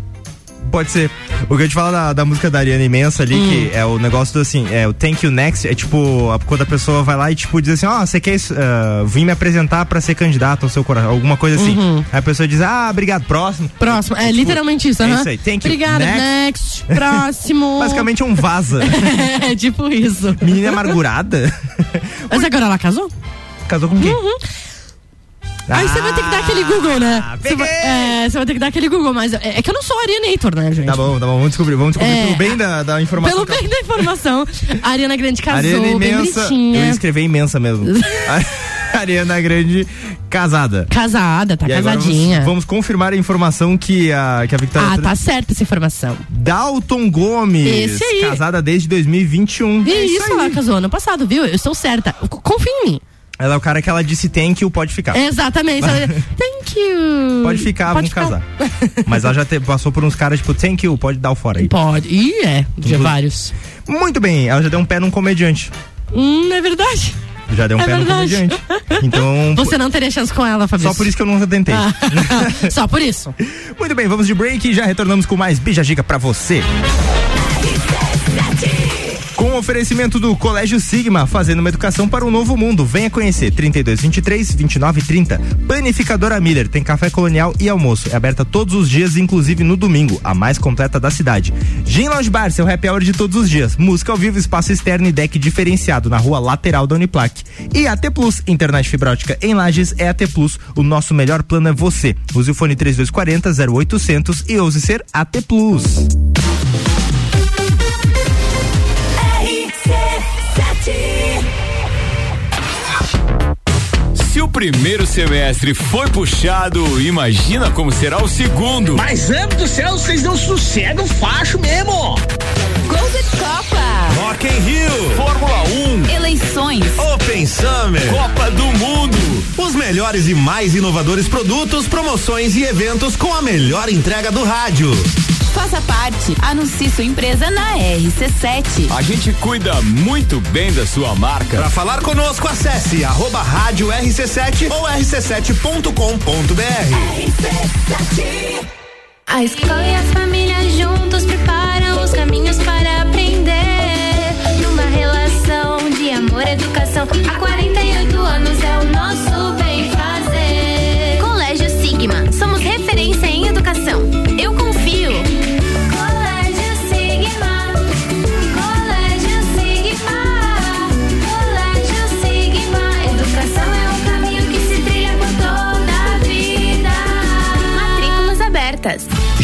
Pode ser. O que eu te falo da, da música da Ariana Imensa ali, Hum. que é o negócio do assim, é o Thank You Next, é tipo, a- quando a pessoa vai lá e tipo diz assim, ó, você quer uh, vir me apresentar pra ser candidato ao seu coração, alguma coisa assim. Uhum. Aí a pessoa diz, ah, obrigado, próximo. Próximo, é literalmente isso, É aham. isso aí, thank you. Obrigada, Next. next. Próximo. Basicamente é um vaza. é tipo isso. Menina amargurada. Mas agora ela casou? Casou com quem? Uhum. Aí você vai ter que dar aquele Google, né? Você vai, é, você vai ter que dar aquele Google, mas é, é que eu não sou Arianator, né, gente? Tá bom, tá bom, vamos descobrir, vamos descobrir É, pelo bem da, da informação. Pelo bem da informação, a Ariana Grande casou, Ariana imensa. Eu escrever imensa mesmo. A- Ariana Grande casada. Casada, tá E casadinha. Vamos, vamos confirmar a informação que a, que a Victoria. Ah, tá certa essa informação. Dalton Gomes. Esse aí. Casada desde 2021. E É isso, ela casou ano passado, viu? Eu estou certa. Confia em mim. Ela é o cara que ela disse que o pode ficar. Exatamente. Ela- Thank you. Pode ficar, Pode vamos ficar. casar. Mas ela já te- passou por uns caras tipo, thank you, pode dar o fora aí. Pode. Ih, é. De vários. Muito bem, ela já deu um pé num comediante. Hum, é verdade. Já deu um É pé verdade. num comediante. Então. Você não teria chance com ela, Fabrício. Só por isso que eu nunca tentei. Ah, Só por isso. Muito bem, vamos de break e já retornamos com mais Bija Giga pra você. Com oferecimento do Colégio Sigma, fazendo uma educação para um novo mundo. Venha conhecer 3223 2930. Panificadora Miller tem café colonial e almoço. É aberta todos os dias, inclusive no domingo, a mais completa da cidade. Gin Lounge Bar, seu happy hour de todos os dias. Música ao vivo, espaço externo e deck diferenciado na rua lateral da Uniplac. E AT Plus, internet fibra ótica em Lages é AT Plus. O nosso melhor plano é você. Use o fone 3240 0800 e ouse ser AT Plus. Primeiro semestre foi puxado, imagina como será o segundo. Mas, amo do céu, vocês não sossegam facho mesmo. Gols de Copa. Rock in Rio. Fórmula 1. Eleições. Open Summer. Copa do Mundo. Os melhores e mais inovadores produtos, promoções e eventos com a melhor entrega do rádio. Faça parte. Anuncie sua empresa na RC7. A gente cuida muito bem da sua marca. Para falar conosco, acesse arroba rádio RC7 ou rc7.com.br. A escola e a família juntos preparam os caminhos para aprender. Numa relação de amor e educação, há 48 anos é o nosso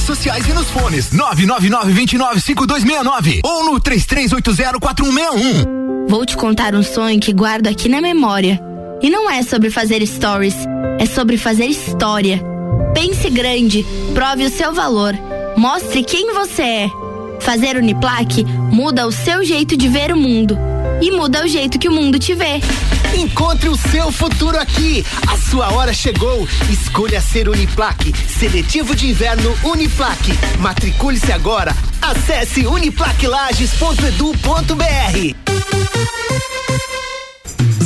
redes sociais e nos fones. 999-295269 ou no 33804161. Vou te contar um sonho que guardo aqui na memória. E não é sobre fazer stories, é sobre fazer história. Pense grande, prove o seu valor, mostre quem você é. Fazer Uniplaque muda o seu jeito de ver o mundo e muda o jeito que o mundo te vê. Encontre o seu futuro aqui. A sua hora chegou. Escolha ser Uniplaque. Seletivo de inverno Uniplaque. Matricule-se agora. Acesse uniplaquelages.edu.br.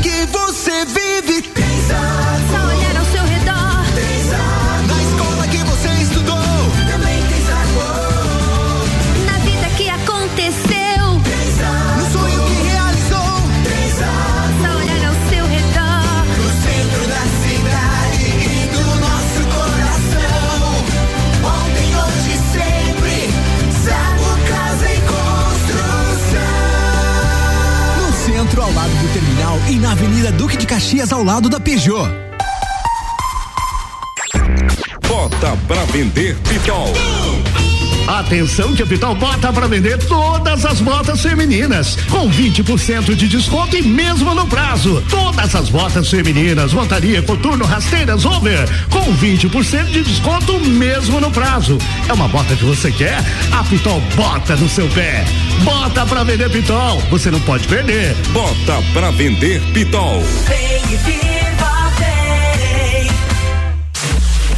que você vive. Só e na Avenida Duque de Caxias, ao lado da Peugeot. Bota pra vender Pitol. Atenção que a Pitol bota para vender todas as botas femininas com 20% de desconto e mesmo no prazo. Todas as botas femininas, montaria, coturno, rasteiras, over com 20% de desconto mesmo no prazo. É uma bota que você quer? A Pitol bota no seu pé. Bota para vender Pitol. Você não pode perder. Bota pra vender Pitol.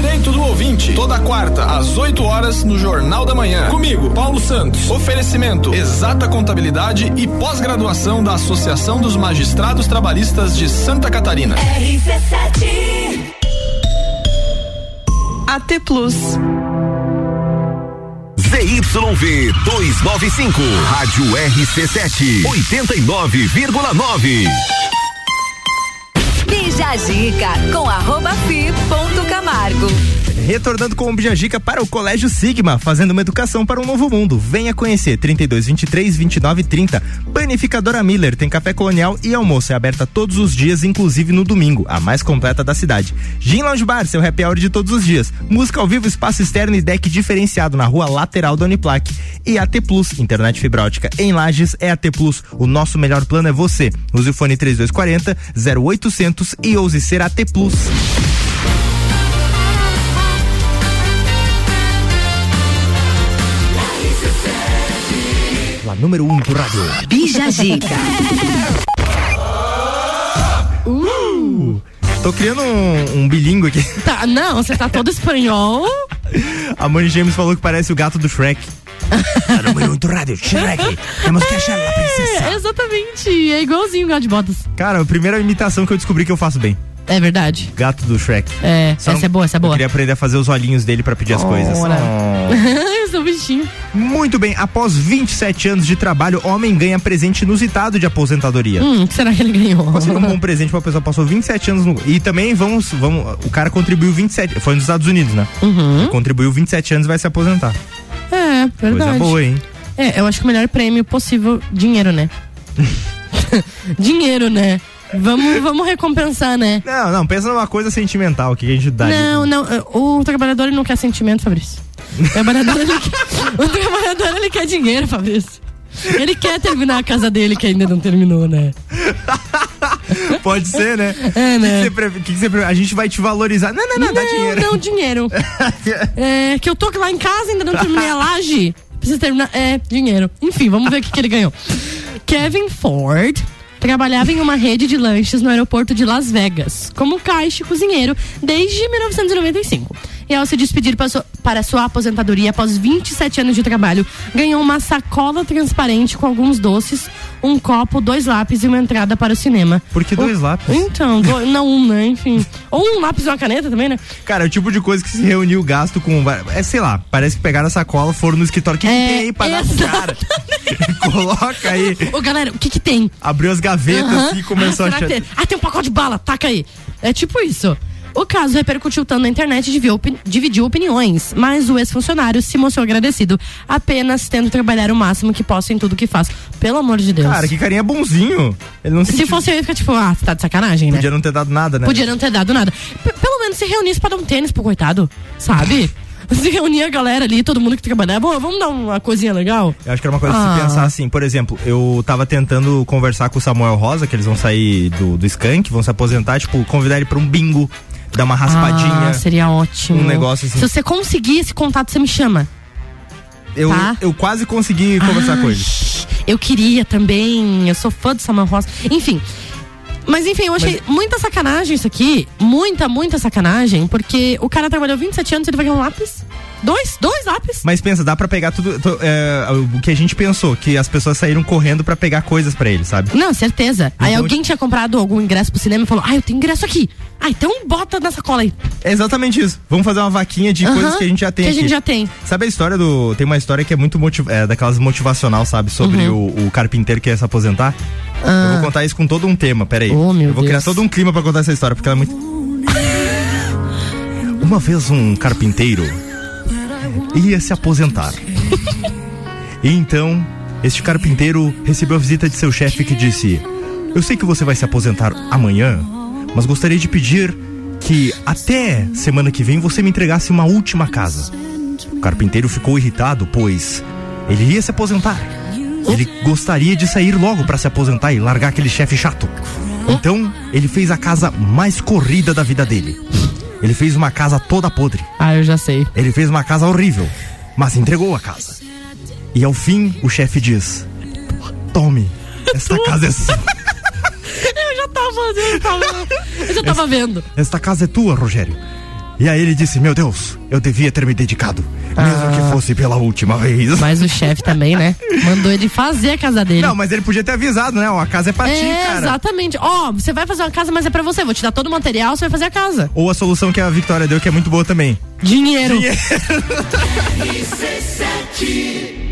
Direito do ouvinte, toda quarta, às 8 horas, no Jornal da Manhã. Comigo, Paulo Santos. Oferecimento: Exata Contabilidade e pós-graduação da Associação dos Magistrados Trabalhistas de Santa Catarina. RC7 AT Plus. ZYV 295, Rádio RC7, 89,9. Bija Zica com arroba fi Camargo. Retornando com o Bijagica para o Colégio Sigma, fazendo uma educação para um novo mundo. Venha conhecer 32 23 29 30. Panificadora Miller tem café colonial e almoço é aberta todos os dias, inclusive no domingo, a mais completa da cidade. Gin Lounge Bar, seu happy hour de todos os dias. Música ao vivo, espaço externo e deck diferenciado na rua lateral da Uniplac. E AT Plus, internet fibra ótica em Lages é AT Plus. O nosso melhor plano é você. Use o fone 3240 0800 e ouse ser AT Plus. Número 1 um do rádio. Bija Zica. Uh, tô criando um, um bilíngue aqui. Tá, não, você tá todo espanhol. A Mani James falou que parece o gato do Shrek. La número 1 um do rádio, Shrek. Temos que achar a princesa. É, exatamente. É igualzinho o gato de botas. Cara, a primeira imitação que eu descobri que eu faço bem. É verdade. Gato do Shrek. É, Só essa é boa, essa é Eu boa. queria aprender a fazer os olhinhos dele pra pedir as coisas. Oh. Eu sou bichinho. Muito bem, após 27 anos de trabalho, homem ganha presente inusitado de aposentadoria. Hum, o que será que ele ganhou? Qual seria um bom presente pra pessoa? Passou 27 anos no. E também vamos, vamos. O cara contribuiu 27. Foi nos Estados Unidos, né? Uhum. Ele contribuiu 27 anos e vai se aposentar. É, verdade. Coisa boa, hein? É, eu acho que o melhor prêmio possível, dinheiro, né? dinheiro, né? Vamos, vamos recompensar, né? Não, não, pensa numa coisa sentimental que a gente dá. Não, não, o trabalhador ele não quer sentimento, Fabrício. O trabalhador, ele quer, o trabalhador ele quer dinheiro, Fabrício. Ele quer terminar a casa dele que ainda não terminou, né? Pode ser, né? É, né? Que que você que que você a gente vai te valorizar. Não, não, não, dá dinheiro. Não, dinheiro. é, que eu tô lá em casa, ainda não terminei a laje. Preciso terminar. É, dinheiro. Enfim, vamos ver o que, que ele ganhou. Kevin Ford trabalhava em uma rede de lanches no aeroporto de Las Vegas, como caixa e cozinheiro desde 1995. E ao se despedir para sua, aposentadoria após 27 anos de trabalho, ganhou uma sacola transparente com alguns doces, um copo, dois lápis e uma entrada para o cinema. Por que dois lápis? Então, do, não um, né? Enfim. Ou um lápis e uma caneta também, né? Cara, é o tipo de coisa que se reuniu o gasto com. É, sei lá, parece que pegaram a sacola, foram no escritório. O que, que tem aí pra dar pro cara? Coloca aí. Ô, galera, o que que tem? Abriu as gavetas e começou ah, a achar. Ah, tem um pacote de bala, taca aí. É tipo isso. O caso repercutiu tanto na internet e dividiu, opini- dividiu opiniões, mas o ex-funcionário se mostrou agradecido, apenas tendo trabalhar o máximo que possa em tudo que faz. Pelo amor de Deus. Cara, que carinha bonzinho. Ele não se sentiu- fosse eu, ia ficar tipo, ah, você tá de sacanagem, né? Podia não ter dado nada, né? Podia não ter dado nada. P- pelo menos se reunisse pra dar um tênis pro coitado, sabe? se reunir a galera ali, todo mundo que trabalhava, "Bom, vamos dar uma coisinha legal. Eu acho que era uma coisa de Ah. se pensar assim, por exemplo, eu tava tentando conversar com o Samuel Rosa, que eles vão sair do, do Skank, vão se aposentar, tipo, convidar ele pra um bingo, dar uma raspadinha. Ah, seria ótimo. Um negócio assim. Se você conseguir esse contato, você me chama. Eu, tá. eu quase consegui conversar Ai, com ele. Eu queria também, eu sou fã do Samuel Rosa. Enfim. Mas enfim, eu achei muita sacanagem isso aqui. Muita, muita sacanagem. Porque o cara trabalhou 27 anos e ele vai ganhar um lápis. Dois? Dois lápis? Mas pensa, dá pra pegar tudo. to- é, o que a gente pensou, que as pessoas saíram correndo pra pegar coisas pra ele, sabe? Não, certeza. Aí Então, alguém tinha comprado algum ingresso pro cinema e falou: Ah, eu tenho ingresso aqui. Ah, então bota na sacola aí. É exatamente isso. Vamos fazer uma vaquinha de Aham, coisas que a gente já tem que a aqui. gente já tem. Sabe a história do. Tem uma história que é muito motiv... é, daquelas motivacional, sabe? Sobre Uhum. o, o carpinteiro que quer se aposentar. Eu vou contar isso com todo um tema, peraí. Oh, meu Eu vou criar Deus. todo um clima pra contar essa história, porque ela é muito. Uma vez um carpinteiro ia se aposentar. E então, este carpinteiro recebeu a visita de seu chefe que disse: Eu sei que você vai se aposentar amanhã, mas gostaria de pedir que até semana que vem você me entregasse uma última casa. O carpinteiro ficou irritado, pois ele ia se aposentar. Ele gostaria de sair logo para se aposentar e largar aquele chefe chato. Então, ele fez a casa mais corrida da vida dele. Ele fez uma casa toda podre. Ah, eu já sei. Ele fez uma casa horrível, mas entregou a casa. E ao fim, o chefe diz: Tome, esta casa é sua. Eu já tava, eu já tava, eu já tava vendo. Esta casa é tua, Rogério. E aí ele disse: Meu Deus, eu devia ter me dedicado, mesmo que fosse pela última vez. Ah. Mas o chefe também, né? Mandou ele fazer a casa dele. Não, mas ele podia ter avisado, né? Ó, a casa é pra ti, é, cara. exatamente. Ó, você vai fazer uma casa, mas é pra você. Vou te dar todo o material, você vai fazer a casa. Ou a solução que a Victoria deu, que é muito boa também. Dinheiro. I've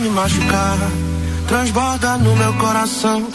me machucar. Transborda no meu coração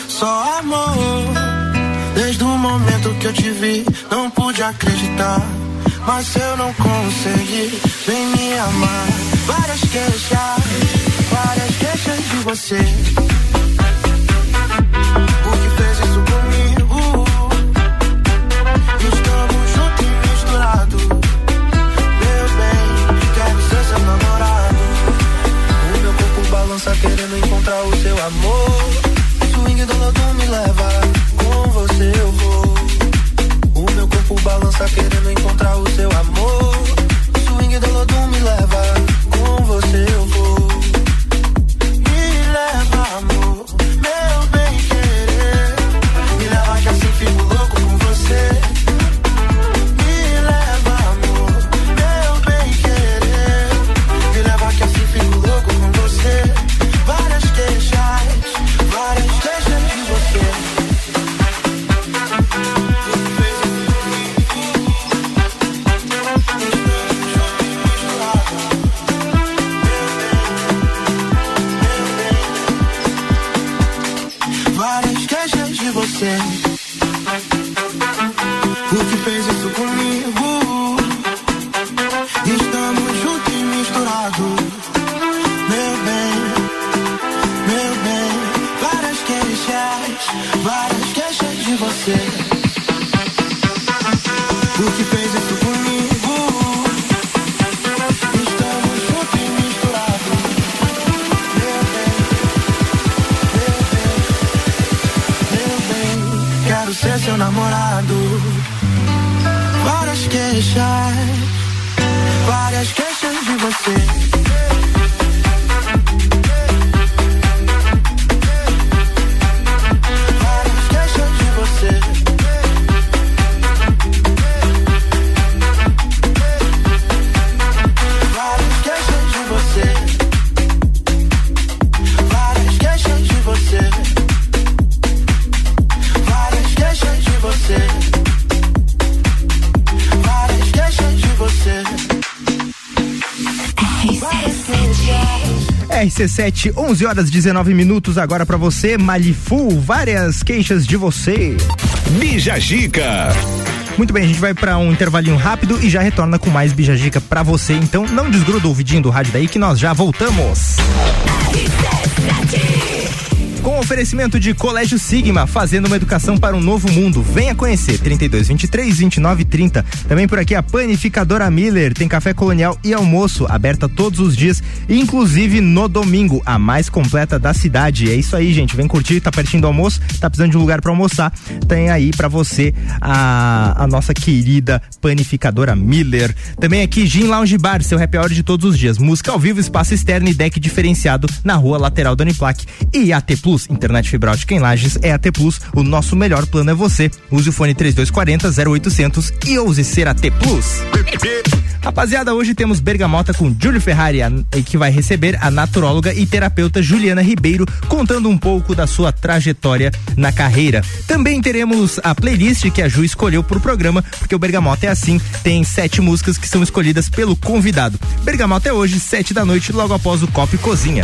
Várias queixas, várias queixas de você. RC7, 11 horas 19 minutos agora pra você, Malifu, várias queixas de você. Bija Gica. Muito bem, a gente vai pra um intervalinho rápido e já retorna com mais Bija Gica pra você. Então não desgruda o ouvidinho do rádio daí que nós já voltamos. Com oferecimento de Colégio Sigma, fazendo uma educação para um novo mundo. Venha conhecer 32 23 29 30. Também por aqui a panificadora Miller, tem café colonial e almoço, aberta todos os dias, inclusive no domingo, a mais completa da cidade. É isso aí, gente. Vem curtir, tá pertinho do almoço, tá precisando de um lugar para almoçar. Tem aí para você a, a nossa querida panificadora Miller. Também aqui Gin Lounge Bar, seu happy hour de todos os dias. Música ao vivo, espaço externo e deck diferenciado na rua lateral da Uniplac. E AT Plus, internet fibra ótica em Lages é AT Plus. O nosso melhor plano é você. Use o fone 3240 0800 e ouse ser AT Plus. Rapaziada, hoje temos Bergamota com Júlio Ferrari, a- que vai receber a naturóloga e terapeuta Juliana Ribeiro, contando um pouco da sua trajetória na carreira. Também teremos a playlist que a Ju escolheu pro programa, porque o Bergamota é assim, tem sete músicas que são escolhidas pelo convidado. Bergamota é hoje, sete da noite, logo após o Copo e Cozinha.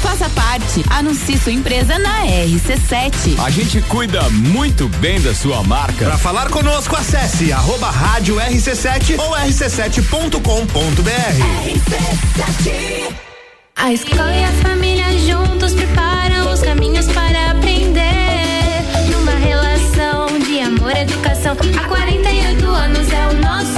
Faça parte. Anuncie sua empresa na RC7. A gente cuida muito bem da sua marca. Para falar conosco, acesse arroba rádio RC7 ou rc7.com.br. A escola e a família juntos preparam os caminhos para aprender. Numa relação de amor e educação. Há 48 anos é o nosso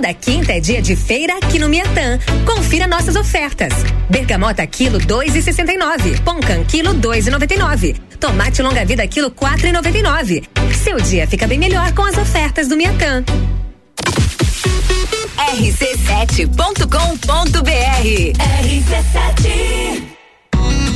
Toda quinta é dia de feira aqui no Miatã. Confira nossas ofertas. Bergamota quilo 2,69. Poncan quilo 2,99. Tomate longa vida quilo 4,99. Seu dia fica bem melhor com as ofertas do Miatã. rc7.com.br RC7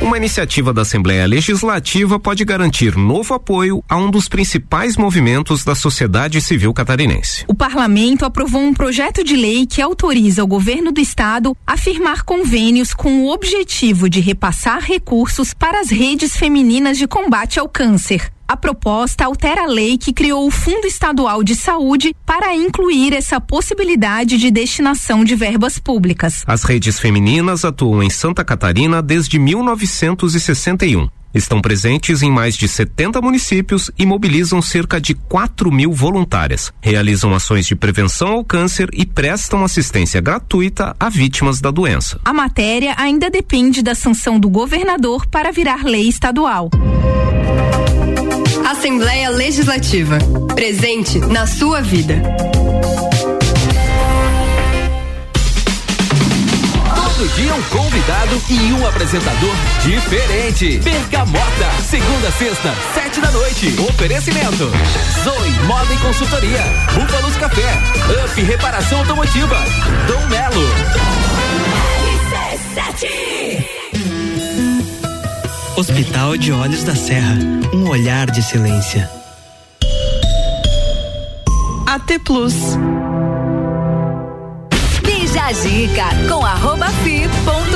Uma iniciativa da Assembleia Legislativa pode garantir novo apoio a um dos principais movimentos da sociedade civil catarinense. O parlamento aprovou um projeto de lei que autoriza o governo do estado a firmar convênios com o objetivo de repassar recursos para as redes femininas de combate ao câncer. A proposta altera a lei que criou o Fundo Estadual de Saúde para incluir essa possibilidade de destinação de verbas públicas. As redes femininas atuam em Santa Catarina desde 1961. Estão presentes em mais de 70 municípios e mobilizam cerca de 4 mil voluntárias. Realizam ações de prevenção ao câncer e prestam assistência gratuita a vítimas da doença. A matéria ainda depende da sanção do governador para virar lei estadual. Assembleia Legislativa. Presente na sua vida. Todo dia um convidado e um apresentador diferente. Bergamota, segunda a sexta, sete da noite. Oferecimento. Zoe Moda e Consultoria. Búfalos Café. Up Reparação Automotiva. Dom Melo. Hospital de Olhos da Serra, um olhar de silêncio. AT Plus. Bija a dica com arroba fi ponto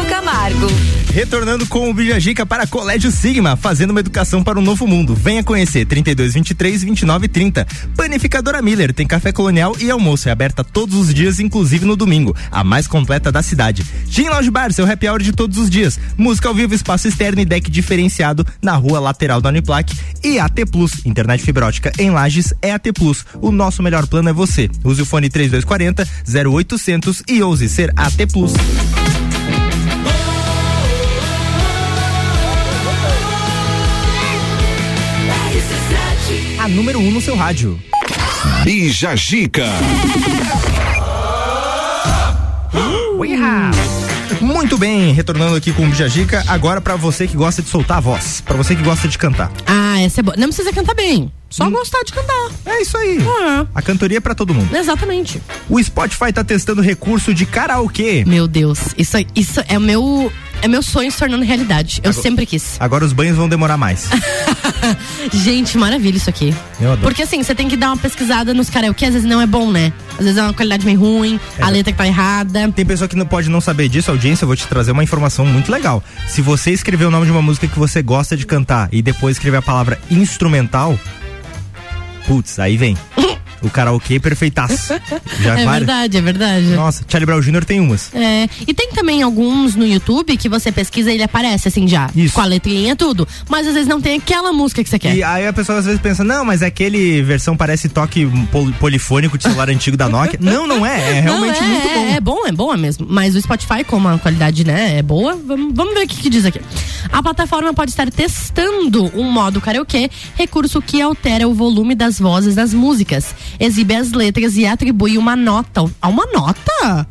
Camargo. Retornando com o Bijagica para Colégio Sigma, fazendo uma educação para um novo mundo. Venha conhecer 32 23 29 30. Panificadora Miller tem café colonial e almoço. É aberta todos os dias, inclusive no domingo. A mais completa da cidade. Gin Lounge Bar, seu happy hour de todos os dias. Música ao vivo, espaço externo e deck diferenciado na rua lateral da Uniplac. E AT Plus, internet fibra ótica em Lages é AT Plus. O nosso melhor plano é você. Use o fone 3240 0800 e ouse ser AT Plus. A número 1 um no seu rádio. Bija Gica. Muito bem, retornando aqui com o Bija Gica, agora para você que gosta de soltar a voz, para você que gosta de cantar. Ah, essa é boa. Não precisa cantar bem, só gostar de cantar. É isso aí. A cantoria é pra todo mundo. Exatamente. O Spotify tá testando recurso de karaokê. Meu Deus, isso, isso é o meu é meu sonho se tornando realidade. Eu Agora- sempre quis. Agora os banhos vão demorar mais. Gente, maravilha isso aqui. Eu adoro. Porque assim, você tem que dar uma pesquisada nos karaokê, às vezes não é bom, né? Às vezes é uma qualidade meio ruim, a letra que tá errada. Tem pessoa que não pode não saber disso, audiência, eu vou te trazer uma informação muito legal. Se você escrever o nome de uma música que você gosta de cantar e depois escrever a palavra instrumental, putz, aí vem. O karaokê perfeitaço. Já é vários- verdade, é verdade. Nossa, Charlie Brown Jr. tem umas. É, e tem também alguns no YouTube que você pesquisa e ele aparece assim já. Com a letrinha e tudo. Mas às vezes não tem aquela música que você quer. E aí a pessoa às vezes pensa, não, mas é aquele versão parece toque pol- polifônico de celular antigo da Nokia. Não, não é. É realmente Não, é, muito é, bom. É bom, é boa mesmo. Mas o Spotify, como a qualidade né, é boa, vamos, vamos ver o que, que diz aqui. A plataforma pode estar testando um modo karaokê, recurso que altera o volume das vozes das músicas, exibe as letras e atribui uma nota. Ah, uma nota?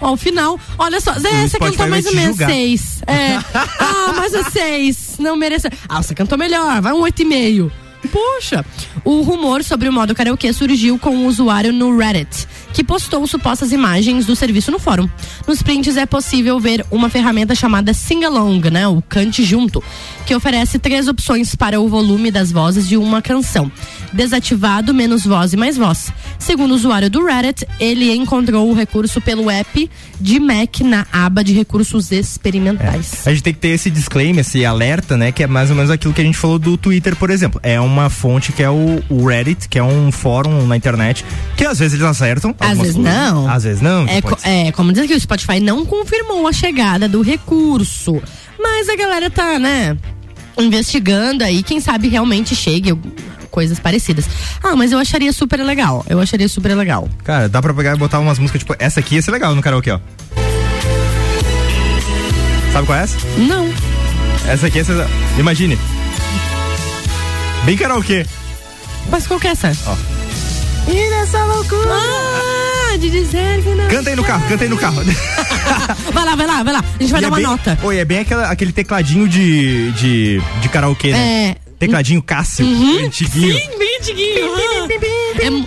Ao final, olha só, Zé, você cantou mais ou menos seis. É. Ah, mais um seis. Não merece. Ah, você cantou melhor, vai um oito e meio. Poxa, o rumor sobre o modo karaokê surgiu com um usuário no Reddit, que postou supostas imagens do serviço no fórum. Nos prints é possível ver uma ferramenta chamada Sing Along, né, o cante junto, que oferece três opções para o volume das vozes de uma canção: desativado, menos voz e mais voz. Segundo o usuário do Reddit, ele encontrou o recurso pelo app de Mac na aba de recursos experimentais. A gente tem que ter esse disclaimer, esse alerta, né? Que é mais ou menos aquilo que a gente falou do Twitter, por exemplo. É uma fonte que é o, o Reddit, que é um fórum na internet, que às vezes eles acertam. Às vezes coisas, não. Às vezes não. É, co- é, como diz aqui, o Spotify não confirmou a chegada do recurso. Mas a galera tá, né, investigando aí, quem sabe realmente chegue coisas parecidas. Ah, mas eu acharia super legal. Eu acharia super legal. Cara, dá pra pegar e botar umas músicas, tipo, essa aqui ia ser legal no karaokê, ó. Sabe qual é essa? Não. Essa aqui ser. Imagine. Bem karaokê. Mas qual que é essa? Ó. E nessa loucura. Ah, de dizer que não. Canta aí no carro, canta aí no carro. Vai lá, vai lá, vai lá. A gente vai E dar é uma bem- nota. Oi, é bem aquela- aquele tecladinho de, de, de karaokê, né? É. Tecladinho Cássio, Uhum. antiguinho. Sim, bem antiguinho.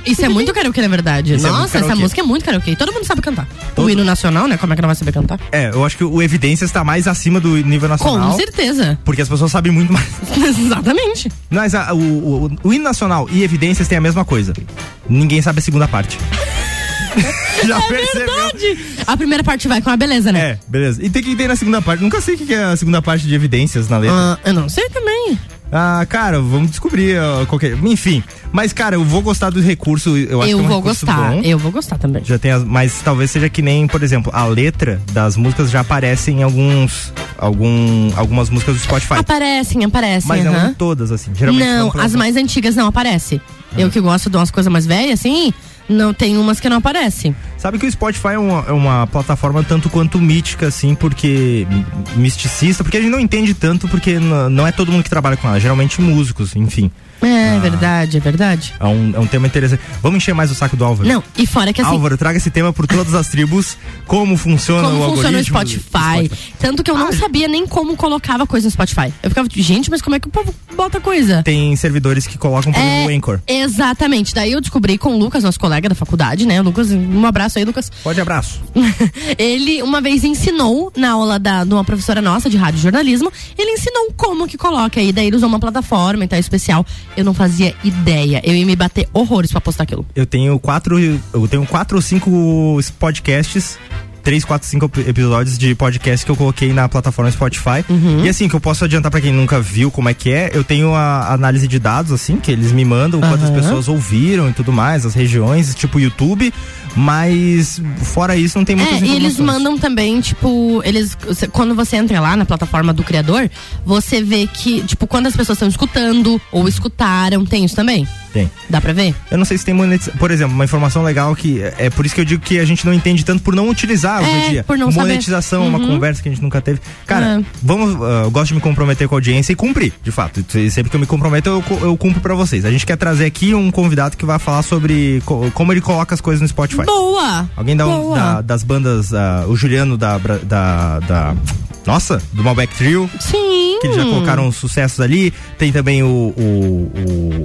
É isso é muito karaokê, na verdade. Isso é Nossa, essa karaokê. música é muito karaokê. Todo mundo sabe cantar. O hino nacional, né? Como é que não vai saber cantar? É, eu acho que o Evidências tá mais acima do nível nacional. Com certeza. Porque as pessoas sabem muito mais. Exatamente. Mas a- o, o, o hino nacional e Evidências tem a mesma coisa. Ninguém sabe a segunda parte. Já é percebeu? verdade. A primeira parte vai com a beleza, né? É, beleza. E tem que ter na segunda parte. Nunca sei o que que é a segunda parte de Evidências na letra. Ah, eu não sei também. Ah, cara, vamos descobrir ó, qualquer. Enfim, mas cara, eu vou gostar do recurso. Eu acho eu que é um vou gostar. bom. Eu vou gostar também. Já tem as, mas talvez seja que nem, por exemplo, a letra das músicas já aparece em alguns algum algumas músicas do Spotify. Aparecem, aparecem. mas não aham. em todas assim. Geralmente não, não as mais antigas não aparecem. Eu que gosto de umas coisas mais velhas, assim, não tem umas que não aparecem. Sabe que o Spotify é uma, é uma plataforma tanto quanto mítica, assim, porque. misticista, porque a gente não entende tanto, porque não é todo mundo que trabalha com ela, geralmente músicos, enfim. É verdade, é verdade. É um, é um tema interessante. Vamos encher mais o saco do Álvaro? Não, e fora que assim. Álvaro, traga esse tema por todas as tribos, como funciona como o funciona o algoritmo. do- Spotify. Tanto que eu não sabia nem como colocava coisa no Spotify. Eu ficava, gente, mas como é que o povo bota coisa? Tem servidores que colocam por É, exemplo, o Anchor. Exatamente. Daí eu descobri com o Lucas, nosso colega da faculdade, né? Lucas, um abraço aí, Lucas. Pode abraço. ele uma vez ensinou na aula da, de uma professora nossa de rádio e jornalismo, ele ensinou como que coloca aí, daí ele usou uma plataforma e tal especial. Eu não fazia ideia. Eu ia me bater horrores pra postar aquilo. Eu tenho quatro. Eu tenho quatro ou cinco podcasts. Três, quatro, cinco ep- episódios de podcast que eu coloquei na plataforma Spotify. Uhum. E assim, que eu posso adiantar pra quem nunca viu como é que é, eu tenho a análise de dados, assim, que eles me mandam quantas Aham. pessoas ouviram e tudo mais, as regiões, tipo YouTube. Mas fora isso, não tem muitas É, e eles mandam também, tipo, eles. Quando você entra lá na plataforma do criador, você vê que, tipo, quando as pessoas estão escutando ou escutaram, tem isso também. Tem. Dá pra ver? Eu não sei se tem monetização. Por exemplo, uma informação legal que é é por isso que eu digo que a gente não entende tanto por não utilizar hoje É, dia. por não monetização, uma Uhum. conversa que a gente nunca teve. Cara, É. vamos, ah, eu gosto de me comprometer com a audiência e cumprir, de fato. E Sempre que eu me comprometo, eu, eu cumpro pra vocês. A gente quer trazer aqui um convidado que vai falar sobre co- como ele coloca as coisas no Spotify. Boa! Alguém dá um, Boa. da- das bandas, ah, o Juliano da, da, da. Nossa, do Malbec Trio. Sim. Que eles já colocaram os sucessos ali. Tem também o, o,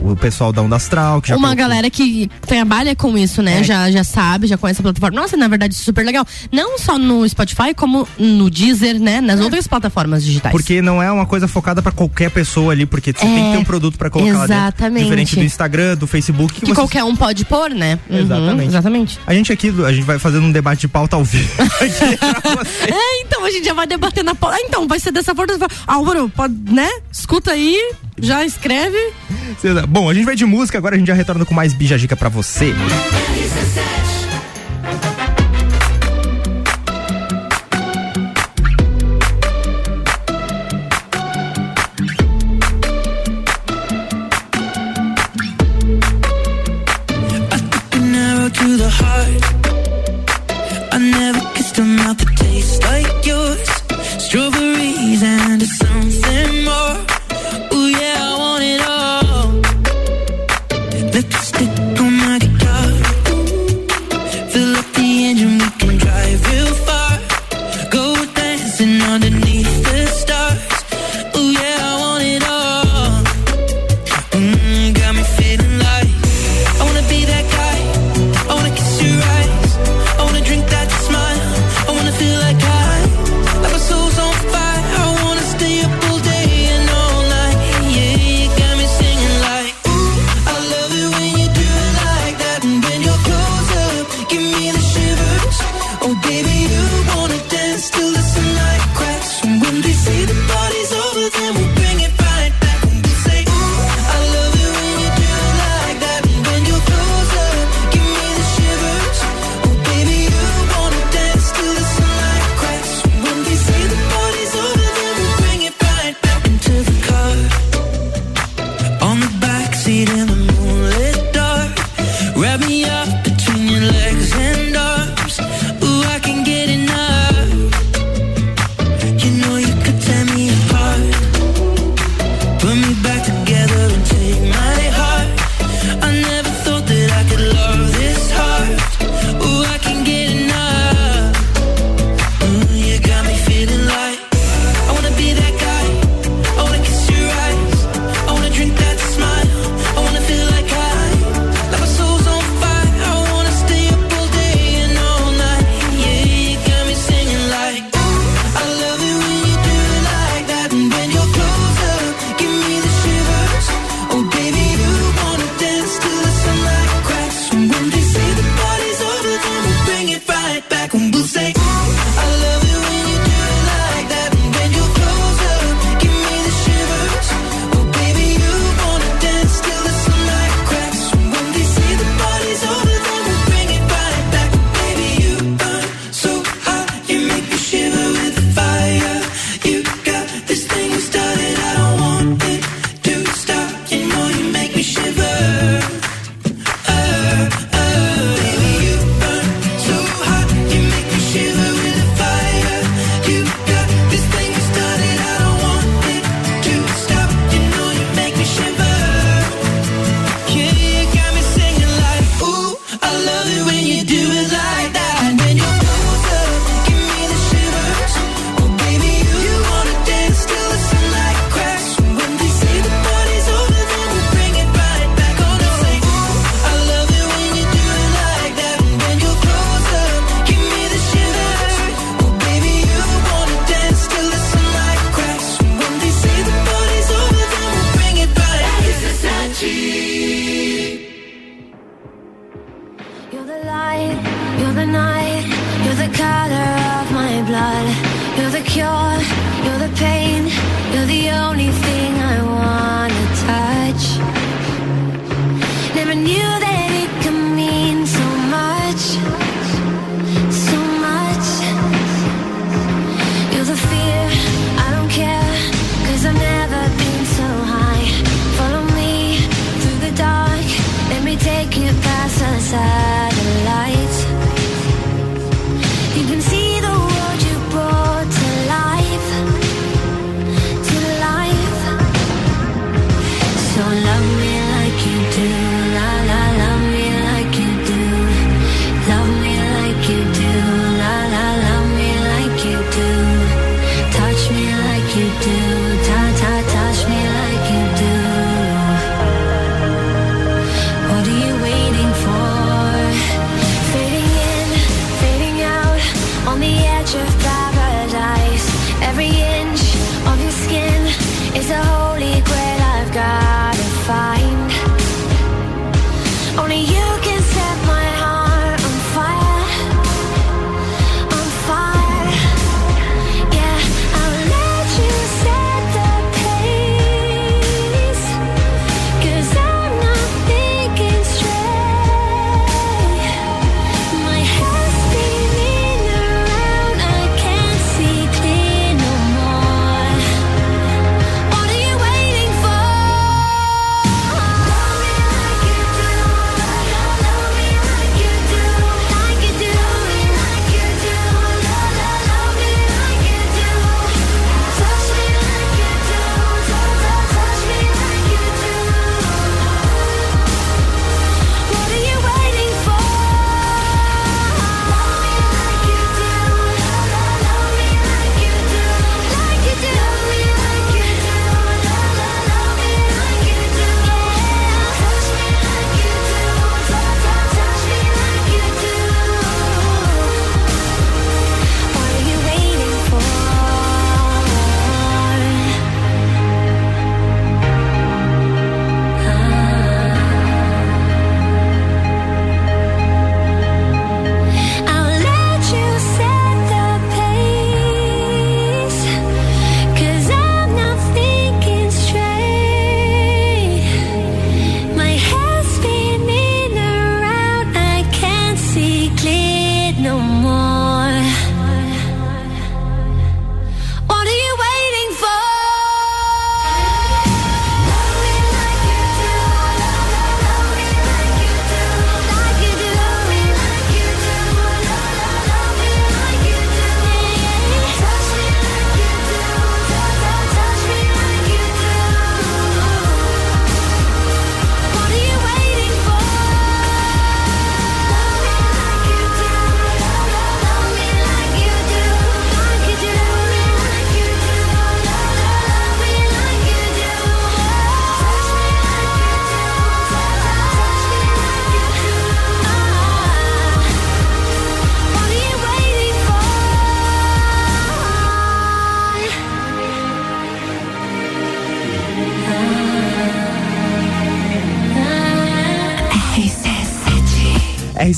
o, o pessoal da Onda Astral, que já Uma colocou- galera que trabalha com isso, né? É. Já, já sabe, já conhece a plataforma. Nossa, na verdade, super legal. Não só no Spotify, como no Deezer, né? Nas outras plataformas digitais. Porque não é uma coisa focada pra qualquer pessoa ali, porque você É, tem que ter um produto pra colocar lá dentro. exatamente. Diferente do Instagram, do Facebook. Que que você- qualquer um pode pôr, né? Uhum, Exatamente. exatamente. A gente aqui, a gente vai fazendo um debate de pauta ao vivo. É, então a gente já vai debater na pauta. Ah, então, vai ser dessa forma. Álvaro, pode, né? Escuta aí, já escreve. Bom, a gente vai de música, agora a gente já retorna com mais bijagica pra você.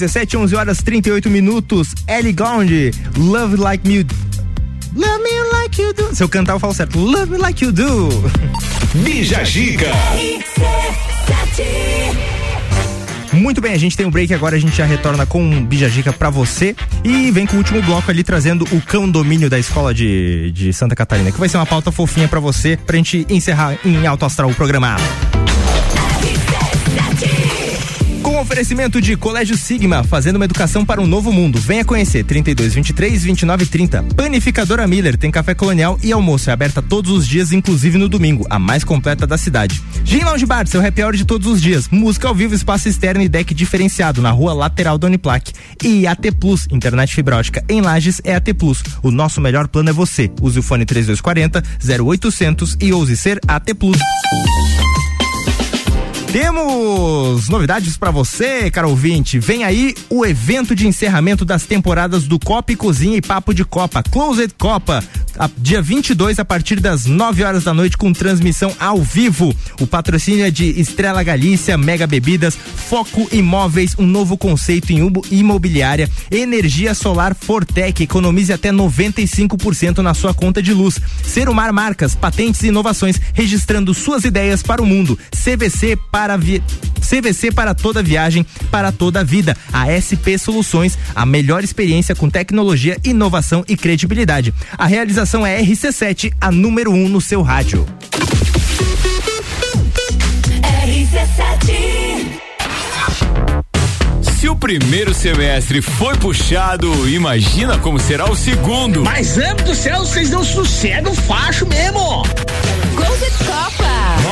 RC7, 11 horas 38 minutos. Ellie Gond, Love Like Me. Love Me Like You Do. Se eu cantar, eu falo certo. Love Me Like You Do. Bija Giga. Muito bem, a gente tem um break agora, a gente já retorna com um Bijagica pra você e vem com o último bloco ali trazendo o cão domínio da escola de, de Santa Catarina, que vai ser uma pauta fofinha pra você, pra gente encerrar em alto astral o programa. Oferecimento de Colégio Sigma, fazendo uma educação para um novo mundo. Venha conhecer 32 23 29 30. Panificadora Miller tem café colonial e almoço é aberta todos os dias, inclusive no domingo, a mais completa da cidade. Gin Lounge Bar, seu happy hour de todos os dias. Música ao vivo, espaço externo e deck diferenciado na rua lateral da Uniplac. E AT Plus, internet fibra ótica em Lages é AT Plus. O nosso melhor plano é você. Use o fone 3240 0800 e ouse ser AT Plus. Temos novidades para você, caro ouvinte. Vem aí o evento de encerramento das temporadas do Copa e Cozinha e Papo de Copa, Closed Copa, a, dia 22 a partir das 9 horas da noite com transmissão ao vivo. O patrocínio é de Estrela Galícia, Mega Bebidas, Foco Imóveis, um novo conceito em ubo- imobiliária, energia solar Fortec, economize até 95% na sua conta de luz. Serumar Marcas, patentes e inovações, registrando suas ideias para o mundo. CVC para vi... CVC para toda viagem, para toda a vida. A SP Soluções, a melhor experiência com tecnologia, inovação e credibilidade. A realização é RC7, a número 1 um no seu rádio. Se o primeiro semestre foi puxado, imagina como será o segundo. Mas, amo do céu, vocês não sossegam facho mesmo.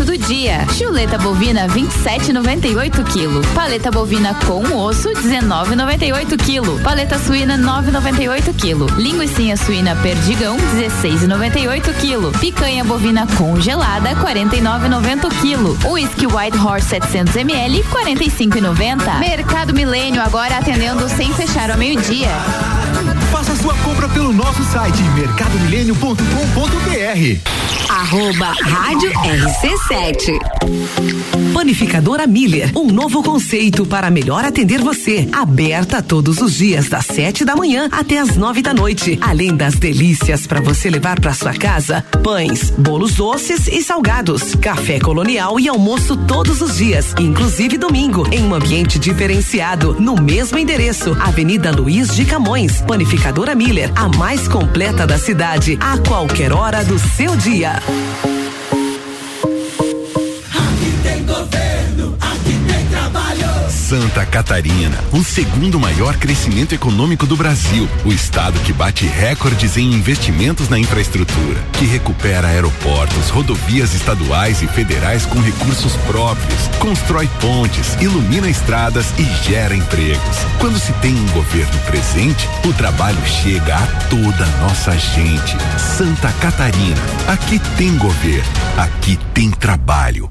Barato do dia. Chuleta bovina 27,98 kg. Paleta bovina com osso 19,98 kg. Paleta suína 9,98 kg. Linguiça suína perdigão 16,98 kg. Picanha bovina congelada 49,90 kg. Whisky White Horse 700 ml 45,90. Mercado Milênio agora atendendo sem fechar ao meio-dia. Faça sua compra pelo nosso site mercadomilênio.com.br. Arroba Rádio RC7. Panificadora Miller, um novo conceito para melhor atender você. Aberta todos os dias, das sete da manhã até as nove da noite. Além das delícias para você levar para sua casa: pães, bolos doces e salgados, café colonial e almoço todos os dias, inclusive domingo, em um ambiente diferenciado, no mesmo endereço, Avenida Luiz de Camões. Panificadora Miller, a mais completa da cidade, a qualquer hora do seu dia. Santa Catarina, o segundo maior crescimento econômico do Brasil. O estado que bate recordes em investimentos na infraestrutura, que recupera aeroportos, rodovias estaduais e federais com recursos próprios, constrói pontes, ilumina estradas e gera empregos. Quando se tem um governo presente, o trabalho chega a toda a nossa gente. Santa Catarina, aqui tem governo, aqui tem trabalho.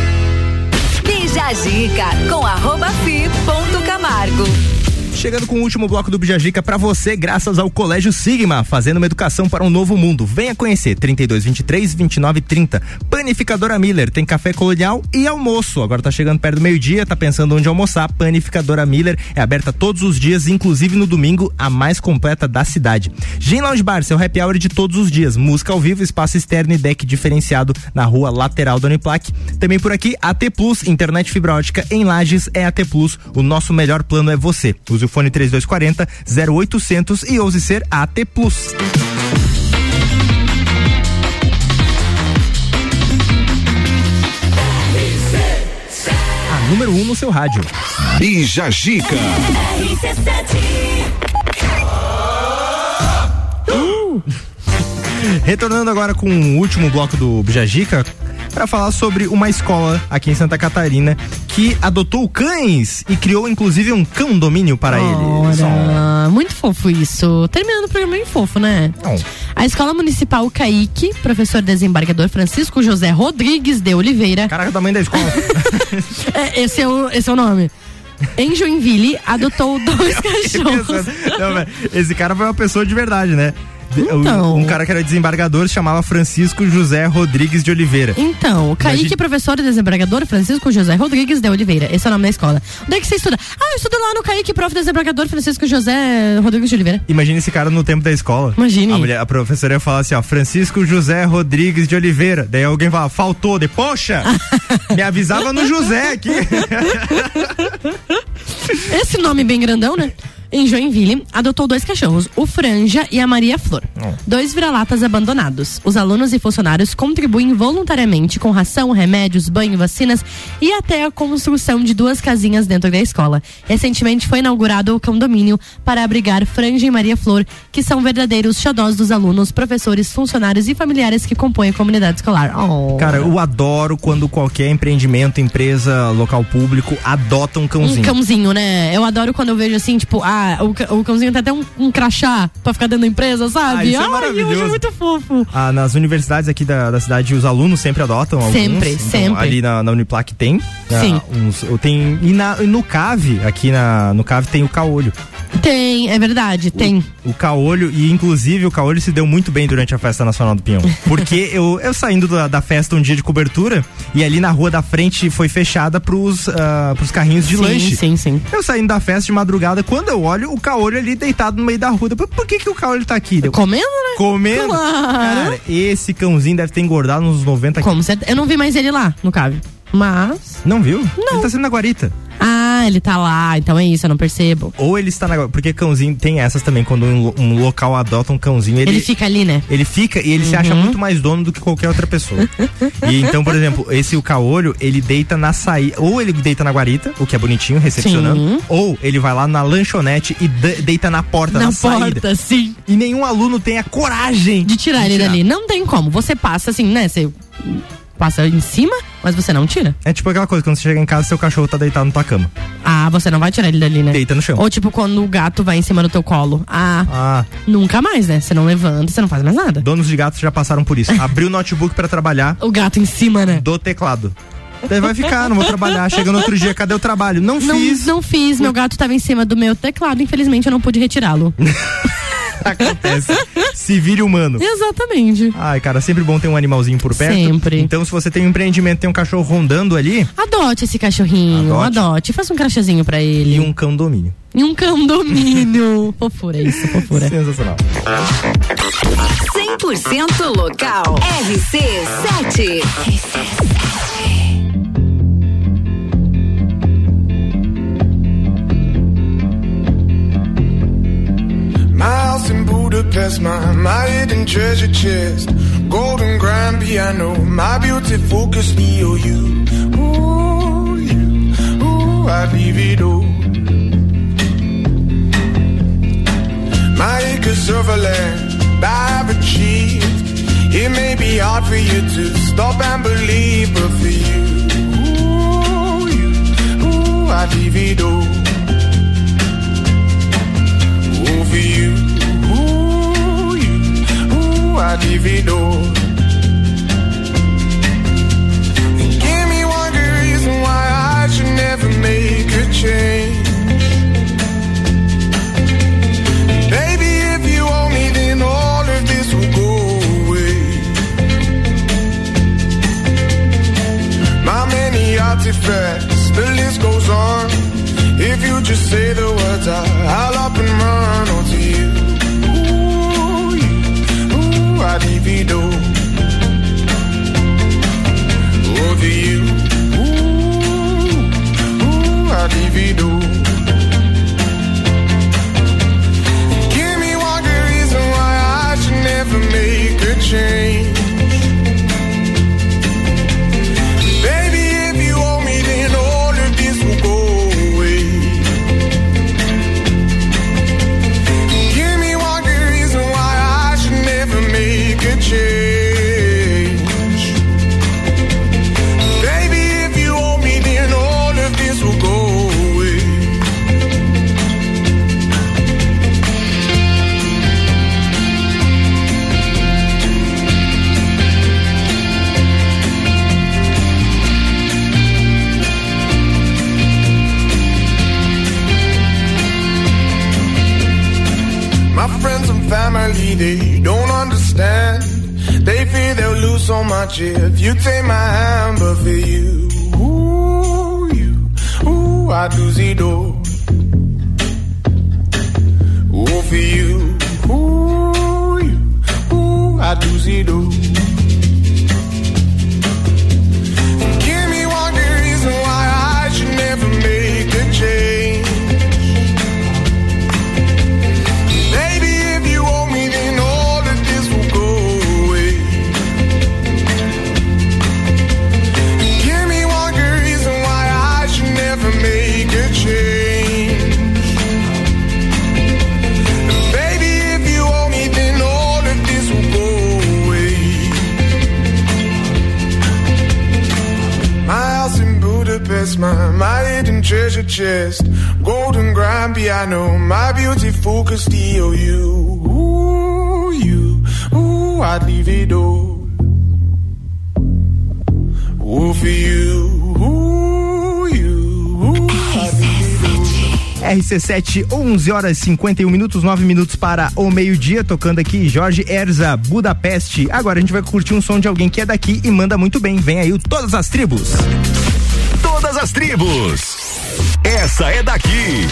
Bija a Gica com arroba fi ponto Camargo. Chegando com o último bloco do Bijagica para você, graças ao Colégio Sigma, fazendo uma educação para um novo mundo. Venha conhecer 3223 2930. Panificadora Miller tem café colonial e almoço. Agora tá chegando perto do meio-dia, tá pensando onde almoçar? Panificadora Miller é aberta todos os dias, inclusive no domingo, a mais completa da cidade. Gin Lounge Bar, seu happy hour de todos os dias. Música ao vivo, espaço externo e deck diferenciado na rua lateral da Uniplac. Também por aqui, AT Plus, internet fibra ótica em Lages é AT Plus. O nosso melhor plano é você. Use o fone 3240 0800 e ouse ser AT Plus. A número 1 um no seu rádio. Bija Gica. Uh! Retornando agora com o último bloco do Bijagica para falar sobre uma escola aqui em Santa Catarina que adotou cães e criou inclusive um cão domínio para eles. Ora, muito fofo isso. Terminando o programa bem fofo, né? A Escola Municipal Caique, professor desembargador Francisco José Rodrigues de Oliveira. Caraca, o tamanho da escola. É, esse, é o, esse é o nome. Em Joinville, adotou dois cachorros. Não, esse cara foi uma pessoa de verdade, né? Então. Um, cara que era desembargador se chamava Francisco José Rodrigues de Oliveira. Então, o Kaique, Imagine- professor e desembargador Francisco José Rodrigues de Oliveira. Esse é o nome da escola. Onde é que você estuda? Ah, eu estudo lá no Kaique, prof. desembargador Francisco José Rodrigues de Oliveira. Imagina esse cara no tempo da escola. Imagine. A, mulher, a professora ia falar assim, ó, Francisco José Rodrigues de Oliveira. Daí alguém fala, faltou. De, poxa, me avisava no José aqui. Esse nome bem grandão, né? Em Joinville, adotou dois cachorros, o Franja e a Maria Flor. Dois vira-latas abandonados. Os alunos e funcionários contribuem voluntariamente com ração, remédios, banho, vacinas e até a construção de duas casinhas dentro da escola. Recentemente foi inaugurado o condomínio para abrigar Franja e Maria Flor, que são verdadeiros xodós dos alunos, professores, funcionários e familiares que compõem a comunidade escolar. Oh. Cara, eu adoro quando qualquer empreendimento, empresa, local público adota um cãozinho. Um cãozinho, né? Eu adoro quando eu vejo assim, tipo, ah, o, o cãozinho tem até um, um crachá pra ficar dentro da empresa, Ah, sabe? isso é Ai, eu maravilhoso. acho muito fofo. Ah, nas universidades aqui da, da cidade, os alunos sempre adotam alguns. Sempre, Então, sempre. Ali na, na Uniplac tem. ah, Sim. uns, eu tem e, na, e no CAV, aqui na, no CAV tem o caolho. Tem, é verdade, tem. O caolho, e inclusive o caolho se deu muito bem durante a Festa Nacional do Pinhão. Porque eu, eu saindo da, da festa um dia de cobertura, e ali na rua da frente foi fechada pros, ah, pros carrinhos de Sim, lanche. sim, sim. Eu saindo da festa de madrugada, quando eu olho, o caolho ali deitado no meio da rua. Por, por que, que o caolho tá aqui? Eu, Comendo, né? Comendo? Claro. Cara, esse cãozinho deve ter engordado uns 90 Como certeza. Eu não vi mais ele lá, no cave. Mas. Não viu? Não. Ele tá sendo na guarita. Ah, ele tá lá, então é isso, eu não percebo. Ou ele está na guarita. Porque cãozinho tem essas também, quando um, um local adota um cãozinho. Ele, Ele, fica ali, né? Ele fica e ele se acha Uhum. muito mais dono do que qualquer outra pessoa. e então, por exemplo, esse o caolho, ele deita na saída. Ou ele deita na guarita, o que é bonitinho, recepcionando. Sim. Ou ele vai lá na lanchonete e de- deita na porta, na, Na saída. porta, sim. E nenhum aluno tem a coragem De tirar ele dali. Não tem como. Você passa assim, né? Você passa em cima, mas você não tira. É tipo aquela coisa, quando você chega em casa, seu cachorro tá deitado na tua cama. Ah, você não vai tirar ele dali, né? Deita no chão. Ou tipo quando o gato vai em cima do teu colo. Ah, Ah, nunca mais, né? Você não levanta, você não faz mais nada. donos de gatos já passaram por isso. Abriu o notebook pra trabalhar O gato em cima, né? do teclado. Daí vai ficar, não vou trabalhar. Chega no outro dia, cadê o trabalho? Não, Não fiz. não fiz, meu gato tava em cima do meu teclado, infelizmente eu não pude retirá-lo. Acontece. Se vire humano. Exatamente. Ai, cara, sempre bom ter um animalzinho por perto. Sempre. Então, se você tem um empreendimento, tem um cachorro rondando ali Adote esse cachorrinho, Adote. adote, faça um crachazinho pra ele. e um cão domínio. E um condomínio. fofura isso, fofura. Sensacional. 100% local. RC7. Budapest, my, my hidden treasure chest. Golden grand piano, my beauty focus, EOU. Oh ooh, you, ooh, I'd leave it all. My acres of land I've achieved. It may be hard for you to stop and believe, but for you, ooh, you, ooh, I'd leave it all. And give me one good reason why I should never make a change. Baby, if you owe me, then all of this will go away. My many artifacts, the list goes on. If you just say the words, I, I'll up and run divido. Over you, ooh, ooh, so much if you take my hand, but for you, ooh, you, ooh, I do see door. Ooh, for you, ooh, you, ooh, I do see door. Treasure chest. Golden grand piano, my focus, steal you. Ooh, you, ooh, I'd leave it all. Ooh, for you, ooh, you, ooh, I'd leave it all. RC7, 11 horas 51 minutos, 9 minutos para o meio-dia, tocando aqui Jorge Erza, Budapeste. Agora a gente vai curtir um som de alguém que é daqui e manda muito bem. Vem aí o Todas as Tribos. Todas as tribos. Essa é daqui.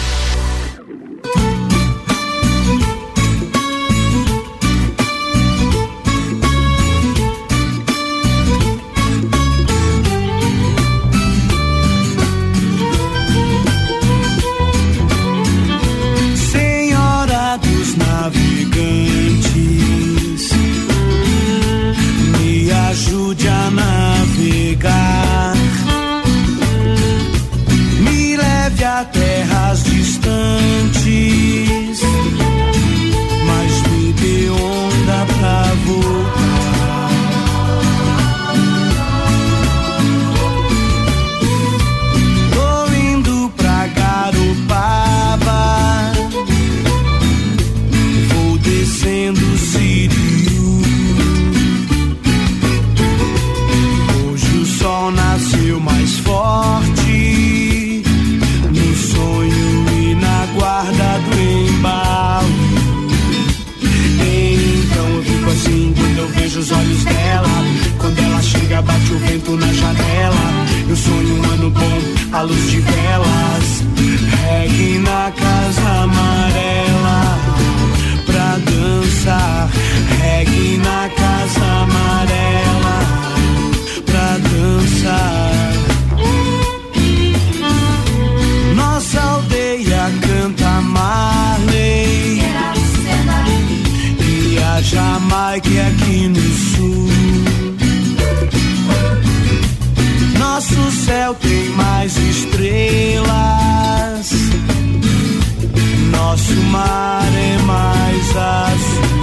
amarem é mais azul.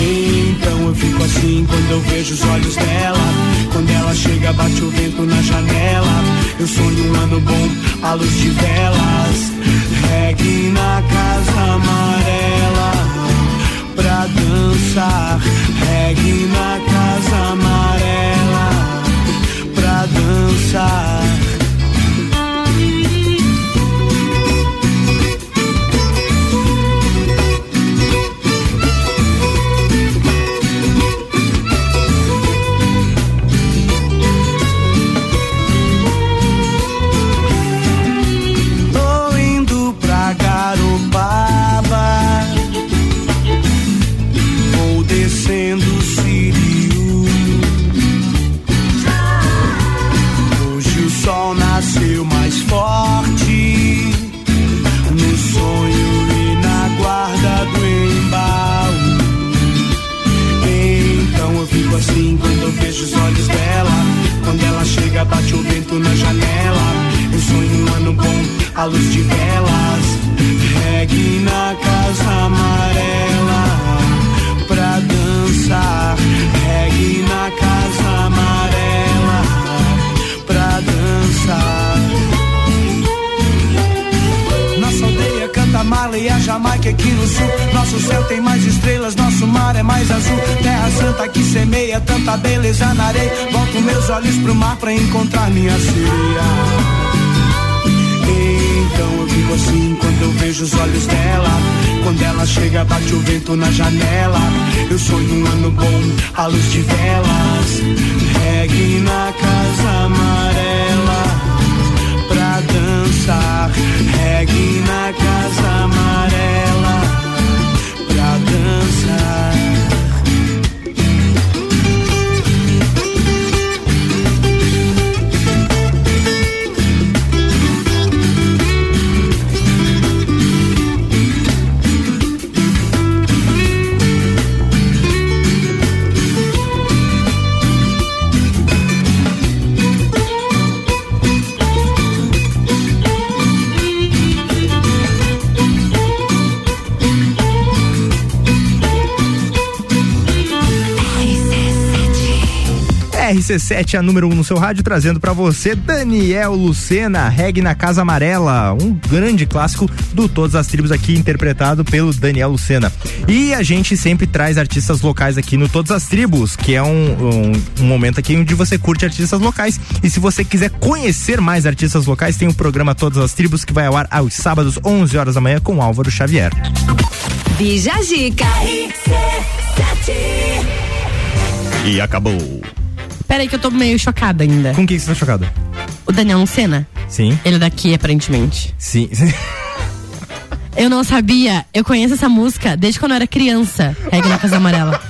Então eu fico assim quando eu vejo os olhos dela. Quando ela chega, bate o vento na janela. Eu sonho um ano bom, à luz de velas. Regue na casa amarela. Pra dançar, Regue na casa amarela. Pra dançar. Vento na janela. Eu sonho um ano bom à luz de velas. Reggae na casa amarela Pra dançar Jamaica aqui no sul Nosso céu tem mais estrelas, nosso mar é mais azul Terra santa que semeia tanta beleza na areia Volto meus olhos pro mar pra encontrar minha sereia então eu fico assim quando eu vejo os olhos dela. Quando ela chega, bate o vento na janela. Eu sonho um ano bom, à luz de velas. Reggae na casa amarela. Pra dançar, reggae na casa amarela. RC7, a número 1 um no seu rádio, trazendo pra você Daniel Lucena, Reg na Casa Amarela, um grande clássico do Todas as Tribos aqui, interpretado pelo Daniel Lucena. E a gente sempre traz artistas locais aqui no Todas as Tribos, que é um, um, um momento aqui onde você curte artistas locais. E se você quiser conhecer mais artistas locais, tem o programa Todas as Tribos, que vai ao ar aos sábados, 11 horas da manhã, com Álvaro Xavier. Bija Zica. E acabou. Peraí que eu tô meio chocada ainda. Com o que você tá chocada? O Daniel Lucena? Sim. Ele é daqui, aparentemente. Sim. Eu não sabia. Eu conheço essa música desde quando eu era criança. Regra na Casa Amarela.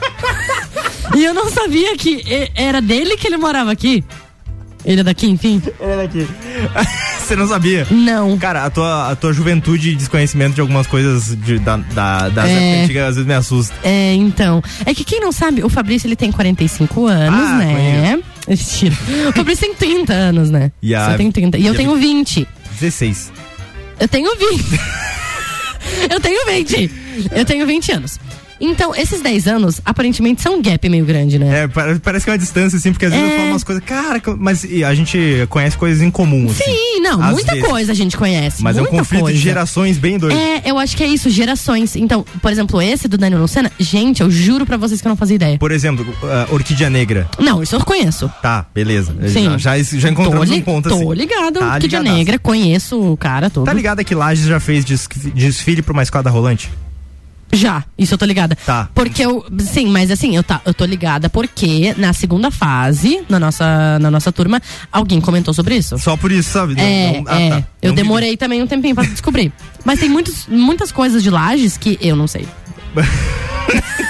e eu não sabia que era dele que ele morava aqui. Ele é daqui, enfim? Ele é daqui. Você não sabia? Não. Cara, a tua, a tua juventude e desconhecimento de algumas coisas de, da, da, das É. antigas às vezes me assusta. É, então. É que quem não sabe, o Fabrício ele tem 45 anos, Ah, né? Mentira. O Fabrício tem 30 anos, né? E a- Só tem 30. E e eu tenho 20. 16. Eu tenho 20. eu tenho 20. Eu tenho 20 anos. Então, esses 10 anos, aparentemente, são um gap meio grande, né? É, pare- parece que é uma distância, assim, porque às vezes É. eu falo umas coisas, cara, mas a gente conhece coisas em comum, assim. Sim, não, Às muita vezes. coisa a gente conhece. Mas é um conflito coisa. de gerações bem doido. É, eu acho que é isso, gerações. Então, por exemplo, esse do Daniel Lucena, gente, eu juro pra vocês que eu não fazia ideia. Por exemplo, ah, Orquídea Negra. Não, isso eu conheço. Tá, beleza. Sim. Já, já, já encontramos tô li- um ponto Tô assim. ligado, Tá Orquídea ligadaço. Negra, conheço o cara todo. Tá ligada que Lages já fez des- desfile pra uma esquadra rolante? Já, isso eu tô ligada. Tá. Porque eu. Sim, mas assim, eu, tá, eu tô ligada porque na segunda fase, na nossa, na nossa turma, alguém comentou sobre isso. Só por isso, sabe? Não- É, não- ah, é. tá. Eu Não demorei também um tempinho pra descobrir. Mas tem muitos, muitas coisas de lajes que eu não sei.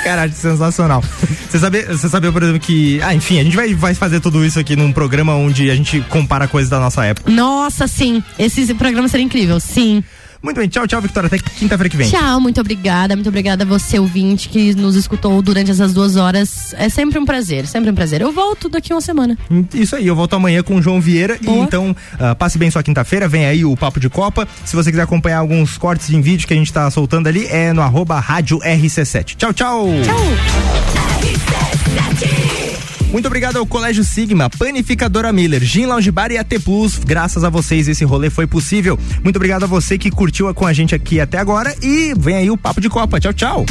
Caralho, sensacional. Você sabia, você sabia, por exemplo, que. Ah, enfim, a gente vai, vai fazer tudo isso aqui num programa onde a gente compara coisas da nossa época. Nossa, sim. Esse programa seria incrível, sim. Muito bem, tchau, tchau, Victoria. Até quinta-feira que vem. Tchau, muito obrigada. Muito obrigada a você, ouvinte, que nos escutou durante essas duas horas. É sempre um prazer, sempre um prazer. Eu volto daqui uma semana. Isso aí, eu volto amanhã com o João Vieira. E então, ah, passe bem sua quinta-feira. Vem aí o Papo de Copa. Se você quiser acompanhar alguns cortes em vídeo que a gente tá soltando ali, é no arroba rádio RC7. Tchau, tchau. Tchau. Muito obrigado ao Colégio Sigma, Panificadora Miller, Gin Lounge Bar e AT Plus. Graças a vocês esse rolê foi possível. Muito obrigado a você que curtiu com a gente aqui até agora e vem aí o Papo de Copa. Tchau, tchau.